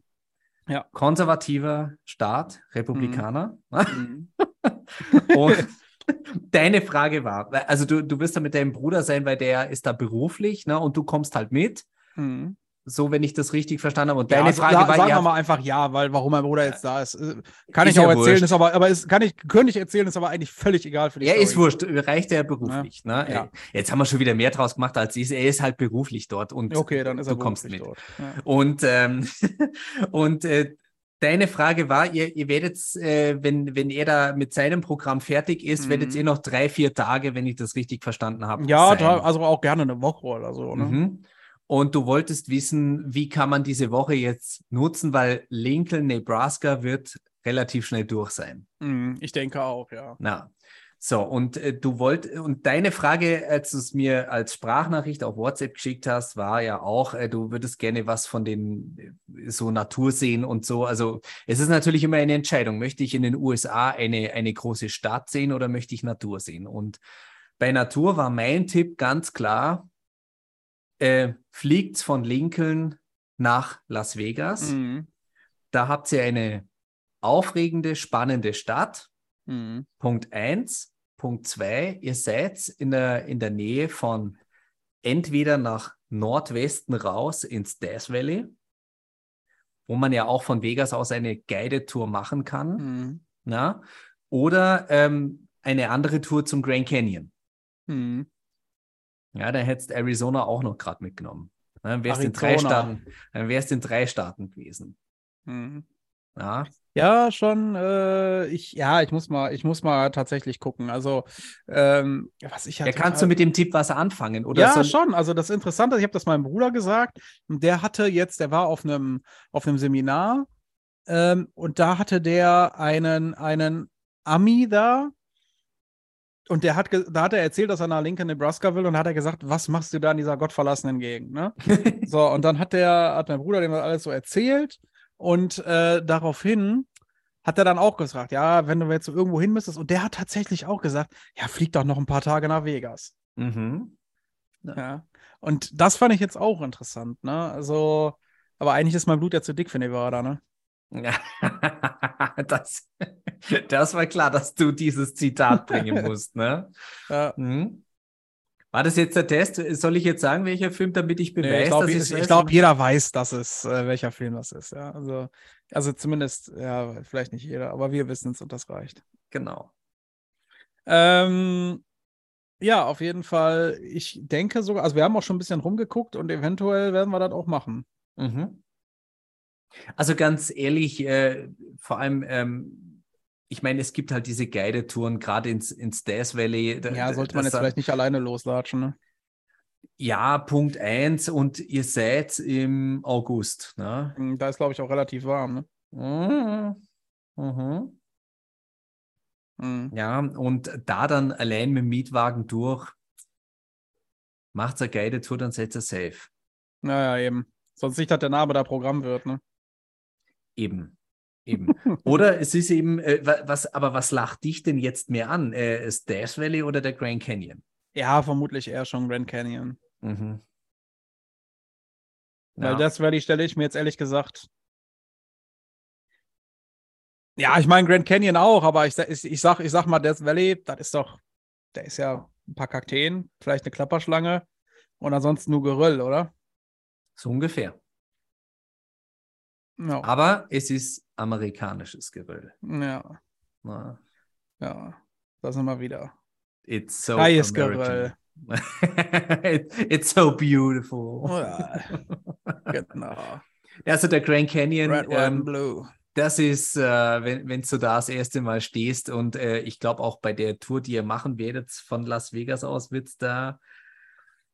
Ja. Konservativer Staat, Republikaner. Mhm. Und deine Frage war, also du, du wirst da mit deinem Bruder sein, weil der ist da beruflich, ne? Und du kommst halt mit. Mhm. So, wenn ich das richtig verstanden habe. Und Ja, deine also, Frage sa- war, sagen ja, wir mal einfach ja, weil warum mein Bruder jetzt da ist. äh, Kann Ist ich auch ja erzählen, wurscht. ist aber, aber ist, kann ich, könnte ich erzählen, ist aber eigentlich völlig egal für die er Story. ist wurscht, reicht er beruflich. Ne? Ja. Jetzt haben wir schon wieder mehr draus gemacht als ich. Er ist halt beruflich dort und Okay, dann ist er du kommst mit. dort. Ja. Und, ähm, und äh, deine Frage war, ihr, ihr werdet, äh, wenn, wenn er da mit seinem Programm fertig ist, Mhm. werdet ihr noch drei, vier Tage, wenn ich das richtig verstanden habe. Ja, sein. also auch gerne eine Woche oder so. Ne? Mhm. Und du wolltest wissen, wie kann man diese Woche jetzt nutzen, weil Lincoln, Nebraska wird relativ schnell durch sein. Mhm, ich denke auch, ja. Na, so, und äh, du wollt, und deine Frage, als du es mir als Sprachnachricht auf WhatsApp geschickt hast, war ja auch, äh, du würdest gerne was von den äh, so Natur sehen und so. Also es ist natürlich immer eine Entscheidung. Möchte ich in den USA eine, eine große Stadt sehen oder möchte ich Natur sehen? Und bei Natur war mein Tipp ganz klar, äh, fliegt von Lincoln nach Las Vegas. Mhm. Da habt ihr eine aufregende, spannende Stadt. Mhm. Punkt eins. Punkt zwei, ihr seid in der, in der Nähe von entweder nach Nordwesten raus ins Death Valley, wo man ja auch von Vegas aus eine Guided-Tour machen kann, Mhm. na? oder ähm, eine andere Tour zum Grand Canyon. Mhm. Ja, da hättest Arizona auch noch gerade mitgenommen. Dann wärst in drei. Staaten, dann wärst in drei Staaten gewesen. Mhm. Ja, Ja, schon. Äh, ich, ja, ich muss mal, ich muss mal tatsächlich gucken. Also, ähm, was ich ja halt kannst du mit dem Tipp was anfangen? Oder ja, so, schon. Also das Interessante, ich habe das meinem Bruder gesagt. Und der hatte jetzt, der war auf einem auf einem Seminar ähm, und da hatte der einen einen Ami da. Und der hat, ge- da hat er erzählt, dass er nach Lincoln, Nebraska will, und da hat er gesagt, was machst du da in dieser gottverlassenen Gegend, ne? So, und dann hat der, hat mein Bruder dem das alles so erzählt und äh, daraufhin hat er dann auch gesagt, ja, wenn du jetzt so irgendwo hin müsstest, und der hat tatsächlich auch gesagt, ja, flieg doch noch ein paar Tage nach Vegas. mhm. Ja. Und das fand ich jetzt auch interessant, ne? Also, aber eigentlich ist mein Blut ja zu dick für Nevada, ne? Das, das war klar, dass du dieses Zitat bringen musst, ne? Ja. Mhm. War das jetzt der Test? Soll ich jetzt sagen, welcher Film, damit ich beweise, Nee, ich glaube, dass ich, es ich weiß? glaub, jeder weiß, dass es, äh, welcher Film das ist, ja. Also, also zumindest, ja, vielleicht nicht jeder, aber wir wissen es und das reicht. Genau. Ähm, ja, auf jeden Fall. Ich denke sogar, also wir haben auch schon ein bisschen rumgeguckt und eventuell werden wir das auch machen. Mhm. Also ganz ehrlich, äh, vor allem, ähm, ich meine, es gibt halt diese Guided-Touren, gerade ins, ins Death Valley. Ja, sollte man jetzt vielleicht nicht alleine loslatschen, ne? Ja, Punkt eins und ihr seid im August. Ne? Hm, da ist, glaube ich, auch relativ warm. Ne? Mhm. Mhm. Mhm. Ja, und da dann allein mit dem Mietwagen durch, macht eine geile Tour, dann seid ihr safe. Naja, eben. Sonst nicht, dass der Name da Programm wird, ne? Eben. Eben. Oder es ist eben, äh, was, aber was lacht dich denn jetzt mehr an? Äh, ist Death Valley oder der Grand Canyon? Ja, vermutlich eher schon Grand Canyon. Mhm. Weil Death Valley stelle ich mir jetzt ehrlich gesagt. Ja, ich meine Grand Canyon auch, aber ich, ich, ich, sag, ich sag mal, Death Valley, das ist doch, der ist ja ein paar Kakteen, vielleicht eine Klapperschlange und ansonsten nur Geröll, oder? So ungefähr. Ja. Aber es ist amerikanisches Geröll. Ja. Na. Ja, da sind wir wieder. It's so Freies Geröll. It's so beautiful. Ja, genau. Also der Grand Canyon. Red, white ähm, blue. Das ist, äh, wenn, wenn du da das erste Mal stehst und äh, ich glaube auch bei der Tour, die ihr machen werdet von Las Vegas aus, wird es da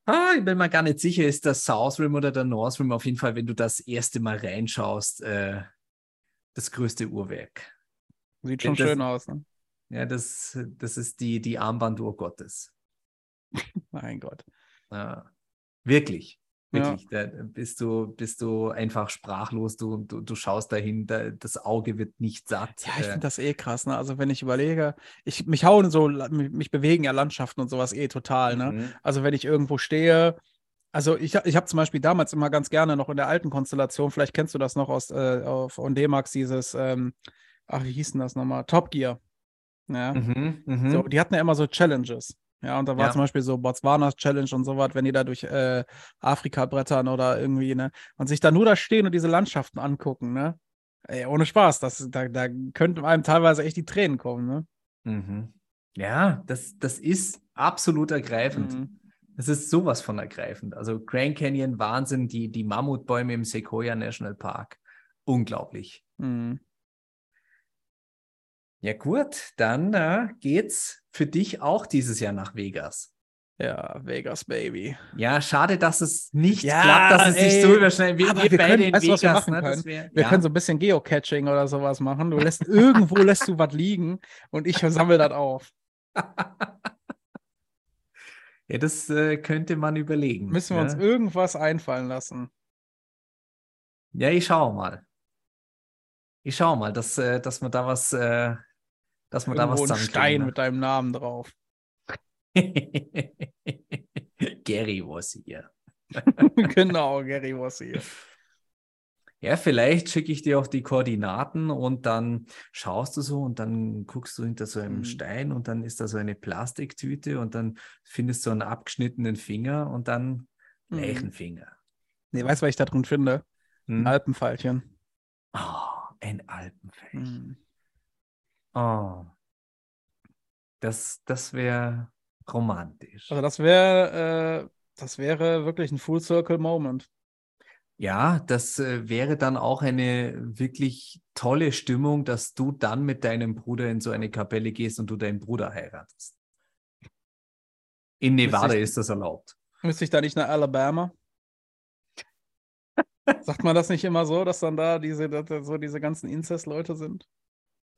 Ah, ich bin mir gar nicht sicher, ist das South Rim oder der North Rim auf jeden Fall, wenn du das erste Mal reinschaust, äh, das größte Uhrwerk. Sieht schon das, schön aus, ne? Ja, das, das ist die, die Armbanduhr Gottes. mein Gott. Ja, wirklich. Wirklich, ja. da bist du, bist du einfach sprachlos, du, du, du schaust dahin, da, das Auge wird nicht satt. Ja, ich finde das eh krass, ne? Also wenn ich überlege, ich, mich hauen so, mich bewegen ja Landschaften und sowas eh total, ne? Mhm. Also wenn ich irgendwo stehe, also ich, ich habe zum Beispiel damals immer ganz gerne noch in der alten Konstellation, vielleicht kennst du das noch aus äh, auf on D-Max, dieses, ähm, ach, wie hieß denn das nochmal? Top Gear. Ja. Mhm, mh. So, die hatten ja immer so Challenges. Ja, und da war ja. zum Beispiel so Botswanas Challenge und so was, wenn die da durch äh, Afrika brettern oder irgendwie, ne? Und sich da nur da stehen und diese Landschaften angucken, ne? Ey, ohne Spaß, das, da, da könnten einem teilweise echt die Tränen kommen, ne? Mhm. Ja, das, das ist absolut ergreifend. Mhm. Das ist sowas von ergreifend. Also Grand Canyon, Wahnsinn, die, die Mammutbäume im Sequoia National Park. Unglaublich. Mhm. Ja, gut, dann äh, geht's für dich auch dieses Jahr nach Vegas. Ja, Vegas, Baby. Ja, schade, dass es nicht ja, klappt, dass es ey, sich so überschneidet. Wir, wir, wir können, in weißt, Vegas, wir machen ne, können? Wär, wir ja. können so ein bisschen Geocaching oder sowas machen. Du lässt irgendwo lässt du was liegen und ich sammle das auf. ja, das äh, könnte man überlegen. Müssen wir ja? uns irgendwas einfallen lassen. Ja, ich schaue mal. Ich schaue mal, dass, äh, dass wir da was äh, dass man Irgendwo da was ein Stein ne? mit deinem Namen drauf. Gary was hier. genau, Gary was hier. Ja, vielleicht schicke ich dir auch die Koordinaten und dann schaust du so und dann guckst du hinter so einem mhm. Stein und dann ist da so eine Plastiktüte und dann findest du einen abgeschnittenen Finger und dann mhm. Leichenfinger. Nee, weißt du, was ich da drin finde? Hm? Ein Alpenpfeilchen. Oh, ein Alpenpfeilchen. Oh. Das, das wäre romantisch. Also das wäre, äh, das wäre wirklich ein Full Circle Moment. Ja, das äh, wäre dann auch eine wirklich tolle Stimmung, dass du dann mit deinem Bruder in so eine Kapelle gehst und du deinen Bruder heiratest. In Nevada ich, ist das erlaubt. Müsste ich da nicht nach Alabama? Sagt man das nicht immer so, dass dann da diese, so diese ganzen Inzest-Leute sind?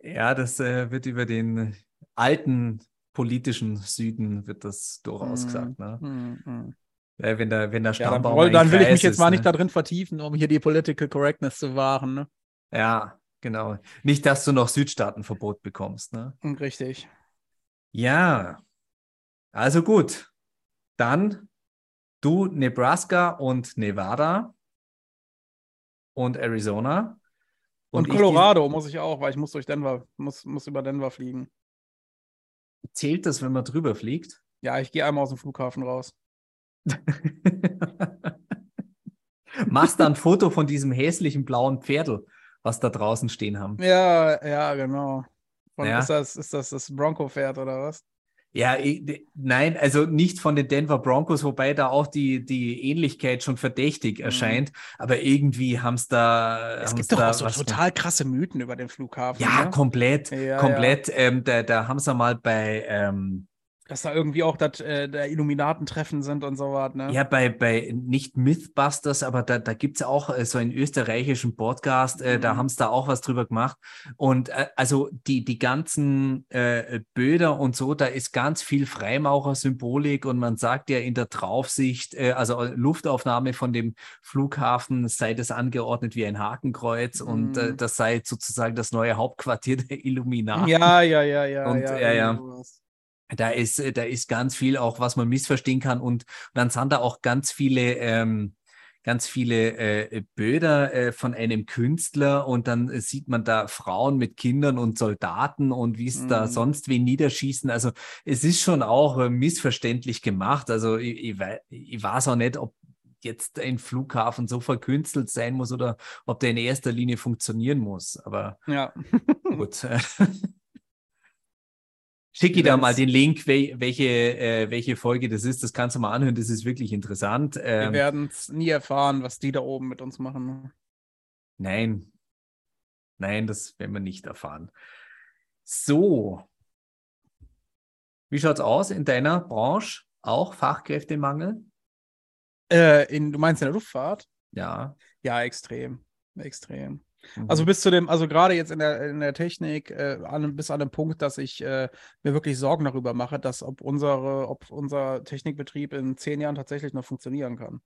Ja, das äh, wird über den alten politischen Süden wird das durchaus mm, gesagt. Ne? Mm, mm. Ja, wenn der, wenn der Stammbaum ja, dann, dann will ich mich jetzt ist, mal ne? nicht da drin vertiefen, um hier die Political Correctness zu wahren. Ne? Ja, genau. Nicht, dass du noch Südstaatenverbot bekommst. Ne? Hm, richtig. Ja, also gut. Dann du Nebraska und Nevada und Arizona. Und, und Colorado ich, muss ich auch, weil ich muss durch Denver, muss, muss über Denver fliegen. Zählt das, wenn man drüber fliegt? Ja, ich gehe einmal aus dem Flughafen raus. Machst da ein Foto von diesem hässlichen blauen Pferdel, was da draußen stehen haben. Ja, ja, genau. Und ja. Ist, das, ist das das Bronco-Pferd oder was? Ja, ich, nein, also nicht von den Denver Broncos, wobei da auch die, die Ähnlichkeit schon verdächtig mhm. erscheint. Aber irgendwie haben es da. Es gibt doch auch so total krasse Mythen über den Flughafen. Ja, ne? komplett. Ja, komplett. Ja. Ähm, da, da haben sie mal bei. Ähm, dass da irgendwie auch das äh, der Illuminatentreffen sind und so was, ne? Ja, bei, bei nicht Mythbusters, aber da, da gibt es auch äh, so einen österreichischen Podcast, äh, mhm. da haben sie da auch was drüber gemacht. Und äh, also die, die ganzen äh, Böder und so, da ist ganz viel Freimaurer-Symbolik und man sagt ja in der Draufsicht, äh, also Luftaufnahme von dem Flughafen sei das angeordnet wie ein Hakenkreuz mhm. und äh, das sei sozusagen das neue Hauptquartier der Illuminaten. Ja, ja, ja, ja. Und, ja, ja, ja da ist, da ist ganz viel auch, was man missverstehen kann. Und dann sind da auch ganz viele, ähm, ganz viele äh, Bilder äh, von einem Künstler und dann äh, sieht man da Frauen mit Kindern und Soldaten und wie es mhm. da sonst wen niederschießen. Also es ist schon auch äh, missverständlich gemacht. Also ich, ich, ich weiß auch nicht, ob jetzt ein Flughafen so verkünstelt sein muss oder ob der in erster Linie funktionieren muss. Aber ja. gut. Schicke da mal den Link, welche, äh, welche Folge das ist. Das kannst du mal anhören. Das ist wirklich interessant. Ähm, wir werden es nie erfahren, was die da oben mit uns machen. Nein. Nein, das werden wir nicht erfahren. So. Wie schaut es aus in deiner Branche? Auch Fachkräftemangel? Äh, in, du meinst in der Luftfahrt? Ja. Ja, extrem. Extrem. Also mhm. bis zu dem, also gerade jetzt in der, in der Technik, äh, an, bis an den Punkt, dass ich äh, mir wirklich Sorgen darüber mache, dass ob unsere, ob unser Technikbetrieb in zehn Jahren tatsächlich noch funktionieren kann.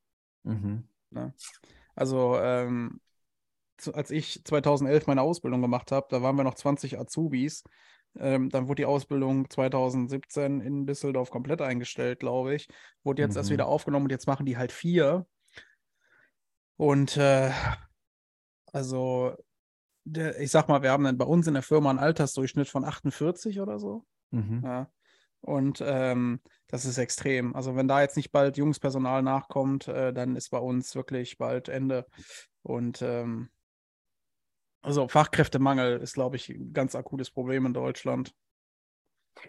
Mhm. Ne? Also ähm, zu, als ich 2011 meine Ausbildung gemacht habe, da waren wir noch 20 Azubis. Ähm, dann wurde die Ausbildung 2017 in Düsseldorf komplett eingestellt, glaube ich. Wurde jetzt mhm. erst wieder aufgenommen und jetzt machen die halt vier. Und äh, also, der, ich sag mal, wir haben dann bei uns in der Firma einen Altersdurchschnitt von 48 oder so. Mhm. Ja. Und ähm, das ist extrem. Also, wenn da jetzt nicht bald Jungspersonal nachkommt, äh, dann ist bei uns wirklich bald Ende. Und ähm, also Fachkräftemangel ist, glaube ich, ein ganz akutes Problem in Deutschland.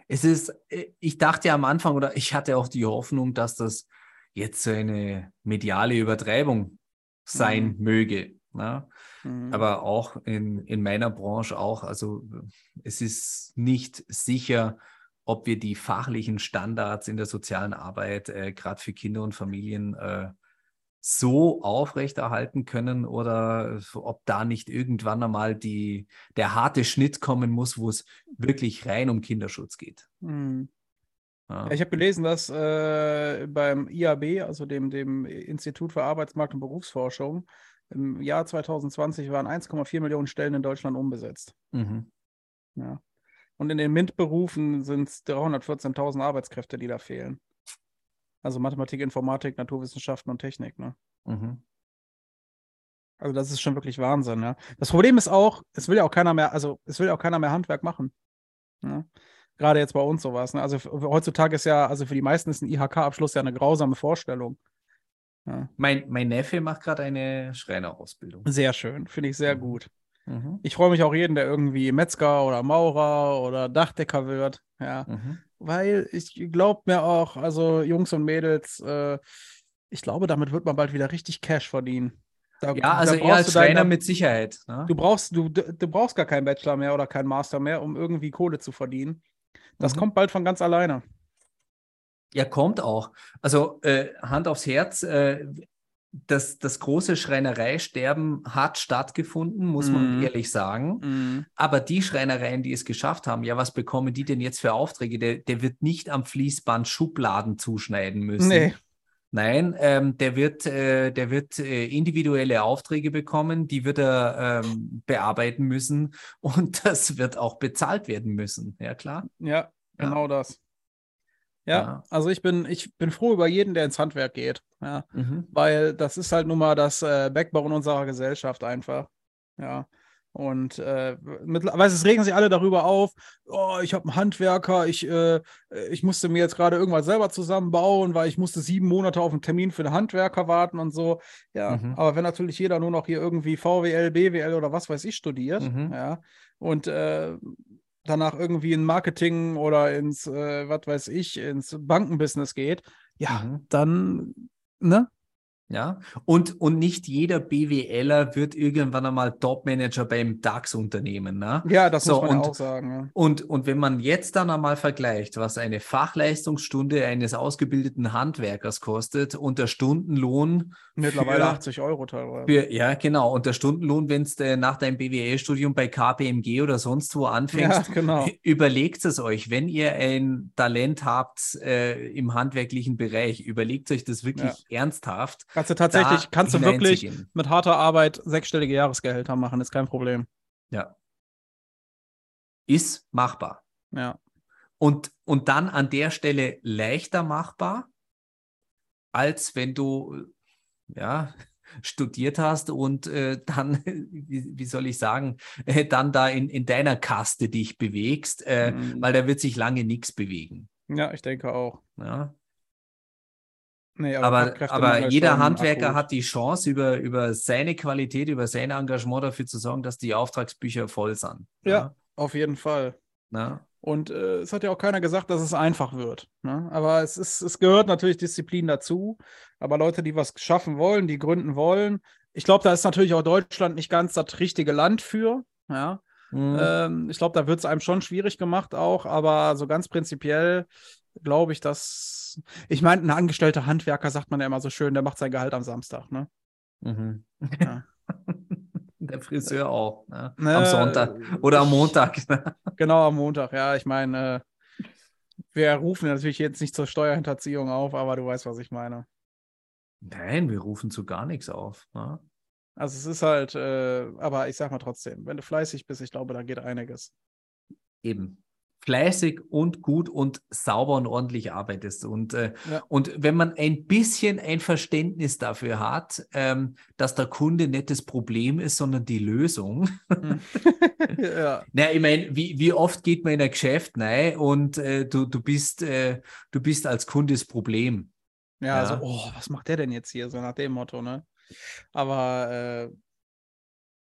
Es ist, äh, ich dachte ja am Anfang oder ich hatte auch die Hoffnung, dass das jetzt so eine mediale Übertreibung sein mhm. möge. Ne? Mhm. Aber auch in, in meiner Branche auch. Also es ist nicht sicher, ob wir die fachlichen Standards in der sozialen Arbeit, äh, gerade für Kinder und Familien, äh, so aufrechterhalten können oder ob da nicht irgendwann einmal die, der harte Schnitt kommen muss, wo es wirklich rein um Kinderschutz geht. Mhm. Ja. Ich habe gelesen, dass äh, beim IAB, also dem, dem Institut für Arbeitsmarkt und Berufsforschung, im Jahr 2020 waren 1,4 Millionen Stellen in Deutschland unbesetzt. Mhm. Ja. Und in den MINT-Berufen sind es 314.000 Arbeitskräfte, die da fehlen. Also Mathematik, Informatik, Naturwissenschaften und Technik. Ne? Mhm. Also das ist schon wirklich Wahnsinn. Ja? Das Problem ist auch, es will ja auch keiner mehr, also es will ja auch keiner mehr Handwerk machen. Ja? Gerade jetzt bei uns sowas. Ne? Also heutzutage ist ja, also für die meisten ist ein IHK-Abschluss ja eine grausame Vorstellung. Ja. Mein, mein Neffe macht gerade eine Schreinerausbildung. Sehr schön, finde ich sehr mhm. gut. Mhm. Ich freue mich auch jeden, der irgendwie Metzger oder Maurer oder Dachdecker wird. Ja. Mhm. Weil ich glaube mir auch, also Jungs und Mädels, äh, ich glaube, damit wird man bald wieder richtig Cash verdienen. Da, ja, also eher als Schreiner deine, mit Sicherheit. Ne? Du, brauchst, du, du brauchst gar keinen Bachelor mehr oder keinen Master mehr, um irgendwie Kohle zu verdienen. Das mhm. kommt bald von ganz alleine. Ja, kommt auch. Also äh, Hand aufs Herz, äh, das, das große Schreinereisterben hat stattgefunden, muss man mhm. ehrlich sagen. Mm. Aber die Schreinereien, die es geschafft haben, ja, was bekommen die denn jetzt für Aufträge? Der, der wird nicht am Fließband Schubladen zuschneiden müssen. Nee. Nein, ähm, der wird, äh, der wird äh, individuelle Aufträge bekommen, die wird er ähm, bearbeiten müssen und das wird auch bezahlt werden müssen. Ja, klar. Ja, genau ja. das. Ja, ja, also ich bin, ich bin froh über jeden, der ins Handwerk geht. Ja, mhm. weil das ist halt nun mal das äh, Backbone unserer Gesellschaft einfach. Ja. Und äh, mittlerweile es regen sich alle darüber auf, oh, ich habe einen Handwerker, ich, äh, ich musste mir jetzt gerade irgendwas selber zusammenbauen, weil ich musste sieben Monate auf einen Termin für einen Handwerker warten und so. Ja, mhm. aber wenn natürlich jeder nur noch hier irgendwie VWL, BWL oder was weiß ich studiert, mhm. ja, und äh, danach irgendwie in Marketing oder ins, äh, was weiß ich, ins Bankenbusiness geht, ja, Mhm. dann, ne? Ja, und, und nicht jeder BWLer wird irgendwann einmal Topmanager beim DAX-Unternehmen. Ne? Ja, das So, muss man und- ja auch sagen. Ja. Und, und wenn man jetzt dann einmal vergleicht, was eine Fachleistungsstunde eines ausgebildeten Handwerkers kostet und der Stundenlohn Mittlerweile für- 80 Euro teilweise. für, ja genau, und der Stundenlohn, wenn du äh, nach deinem BWL-Studium bei KPMG oder sonst wo ja, anfängst, genau. Überlegt es euch, wenn ihr ein Talent habt äh, im handwerklichen Bereich, überlegt euch das wirklich ernsthaft. Kannst du tatsächlich, kannst du wirklich mit harter Arbeit sechsstellige Jahresgehälter machen, ist kein Problem. Ja. Ist machbar. Ja. Und, und dann an der Stelle leichter machbar, als wenn du ja, studiert hast und äh, dann, wie, wie soll ich sagen, äh, dann da in, in deiner Kaste dich bewegst, äh, Mhm. weil da wird sich lange nichts bewegen. ja, ich denke auch. Ja? Nee, Aber, aber ist jeder Handwerker hat die Chance, über, über seine Qualität, über sein Engagement dafür zu sorgen, dass die Auftragsbücher voll sind. Ja. Auf jeden Fall. Ja. Und äh, es hat ja auch keiner gesagt, dass es einfach wird. Ne? Aber es, ist, es gehört natürlich Disziplin dazu. Aber Leute, die was schaffen wollen, die gründen wollen, ich glaube, da ist natürlich auch Deutschland nicht ganz das richtige Land für. Ja? Mhm. Ähm, ich glaube, da wird es einem schon schwierig gemacht auch, aber so ganz prinzipiell glaube ich, dass. Ich meine, ein angestellter Handwerker sagt man ja immer so schön, der macht sein Gehalt am Samstag, ne? Mhm. Ja. Der Friseur auch. Ne? Ne, Am Sonntag oder am Montag. Ne? Genau, am Montag, ja. Ich meine, äh, wir rufen natürlich jetzt nicht zur Steuerhinterziehung auf, aber du weißt, was ich meine. Nein, wir rufen zu gar nichts auf. Ne? Also es ist halt, äh, aber ich sag mal trotzdem, wenn du fleißig bist, ich glaube, da geht einiges. Eben. Fleißig und gut und sauber und ordentlich arbeitest. Und, äh, Ja. und wenn man ein bisschen ein Verständnis dafür hat, ähm, dass der Kunde nicht das Problem ist, sondern die Lösung, ja. Na, ich meine, wie, wie oft geht man in ein Geschäft rein und äh, du, du, bist, äh, du bist als Kunde das Problem. Ja, Ja. so, oh, was macht der denn jetzt hier? So nach dem Motto, ne? Aber äh,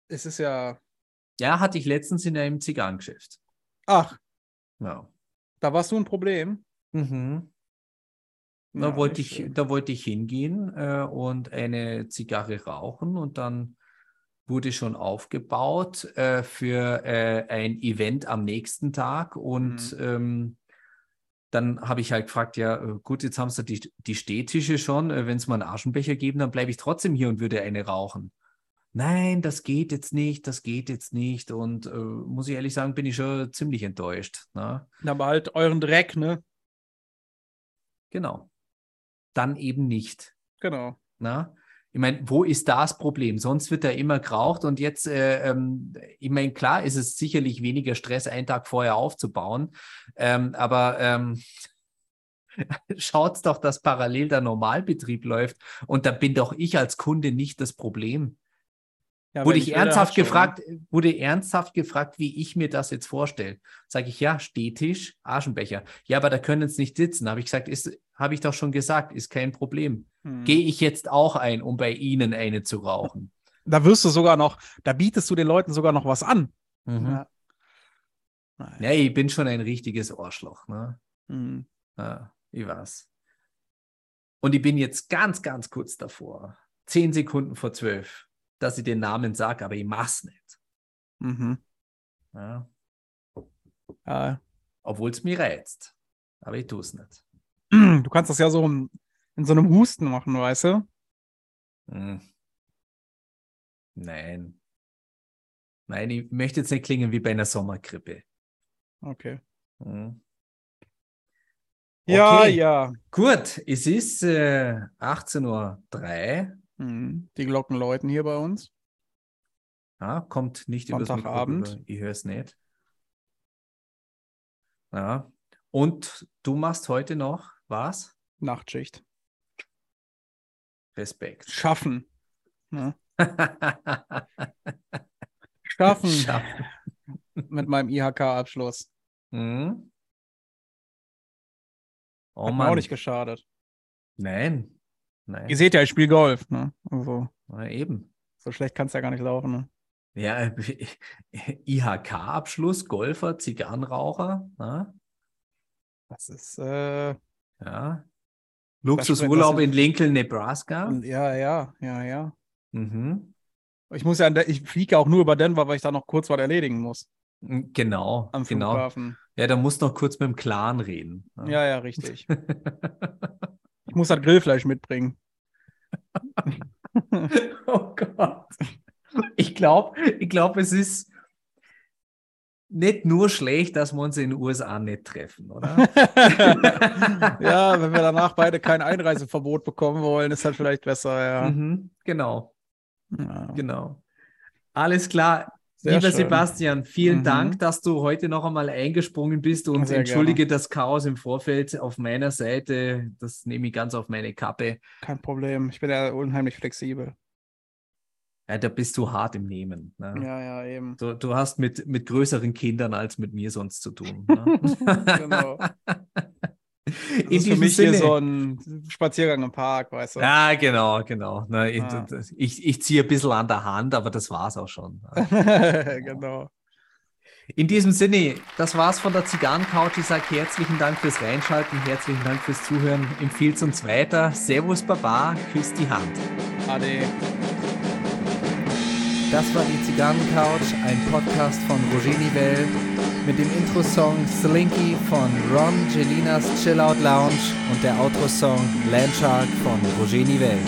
es ist ja. Ja, hatte ich letztens in einem Zigarrengeschäft. Ach, Ja. da warst du ein Problem. Mhm. Da, Ja, wollte ich, schön. da wollte ich hingehen äh, und eine Zigarre rauchen und dann wurde schon aufgebaut äh, für äh, ein Event am nächsten Tag und Mhm. ähm, dann habe ich halt gefragt, ja äh, gut, jetzt haben sie die, die Stehtische schon, äh, wenn es mal einen Aschenbecher geben, dann bleibe ich trotzdem hier und würde eine rauchen. Nein, das geht jetzt nicht, das geht jetzt nicht und äh, muss ich ehrlich sagen, bin ich schon ziemlich enttäuscht. Ne? Aber halt euren Dreck, ne? Genau. Dann eben nicht. Genau. Na? Ich meine, wo ist das Problem? Sonst wird da immer geraucht und jetzt, äh, ähm, ich meine, klar ist es sicherlich weniger Stress, einen Tag vorher aufzubauen, ähm, aber ähm, schaut doch, dass parallel der Normalbetrieb läuft und da bin doch ich als Kunde nicht das Problem. Ja, wurde ich ernsthaft hat schon, ne? gefragt, wurde ernsthaft gefragt, wie ich mir das jetzt vorstelle. Sage ich, ja, Stehtisch, Aschenbecher. Ja, aber da können es nicht sitzen. Habe ich gesagt, ist, habe ich doch schon gesagt, ist kein Problem. Hm. Gehe ich jetzt auch ein, um bei Ihnen eine zu rauchen. Da wirst du sogar noch, da bietest du den Leuten sogar noch was an. Mhm. Ja. Naja. Ja, ich bin schon ein richtiges Arschloch. Ne? Hm. Ja, ich weiß. Und ich bin jetzt ganz, ganz kurz davor, zehn Sekunden vor zwölf, dass ich den Namen sage, aber ich mach's nicht. Mhm. Ja? Ja. Obwohl es mich reizt. Aber ich tue es nicht. Du kannst das ja so in, in so einem Husten machen, weißt du? Hm. Nein. Nein, ich möchte jetzt nicht klingen wie bei einer Sommergrippe. Okay. Hm. Ja, Okay. ja. Gut, es ist äh, 18.03 Uhr. Mhm. Die Glocken läuten hier bei uns. Ja, kommt nicht Sonntagabend. rüber. Ich höre es nicht. Ja. Und du machst heute noch was? Nachtschicht. Respekt. Schaffen. Ne? Schaffen. Schaffen. Mit meinem IHK-Abschluss. Hm? Oh Hat mir auch Mann. nicht geschadet. Nein. Nein. Ihr seht ja, ich spiele Golf. Ne? Also, Na, eben. so schlecht kann es ja gar nicht laufen. Ne? Ja, IHK-Abschluss, Golfer, Zigarrenraucher. Na? Das ist, äh, ja. Luxusurlaub in Lincoln, Nebraska. Ja, ja, ja, ja. Mhm. Ich muss ja, ich fliege auch nur über Denver, weil ich da noch kurz was erledigen muss. Genau, am genau. Flughafen. Ja, da musst du noch kurz mit dem Clan reden. Ja, ja, richtig. ich muss halt Grillfleisch mitbringen. oh Gott. Ich glaube, ich glaub, es ist nicht nur schlecht, dass wir uns in den USA nicht treffen, oder? ja, wenn wir danach beide kein Einreiseverbot bekommen wollen, ist halt vielleicht besser, ja. Mhm, genau. ja. Genau. Alles klar. Sehr Lieber schön. Sebastian, vielen Mhm. Dank, dass du heute noch einmal eingesprungen bist und Sehr entschuldige das Chaos im Vorfeld auf meiner Seite. Das nehme ich ganz auf meine Kappe. Kein Problem. Ich bin ja unheimlich flexibel. Ja, da bist du hart im Nehmen. Ne? Ja, ja, eben. Du, du hast mit, mit größeren Kindern als mit mir sonst zu tun. Ne? genau. Das In ist für diesem mich Sinne. hier so ein Spaziergang im Park, weißt du? Ja, genau, genau. Ne, ich, Ah. ich, ich ziehe ein bisschen an der Hand, aber das war's auch schon. genau. In diesem Sinne, das war's von der Zigarrencouch. Ich sage herzlichen Dank fürs Reinschalten, herzlichen Dank fürs Zuhören. Empfiehlt uns weiter. Servus Baba, küsst die Hand. Ade. Das war die Zigarrencouch, ein Podcast von Roger Nivelle mit dem Intro-Song Slinky von Ron Gelinas Chill Out Lounge und der Outro-Song Landshark von Roger Nivelle.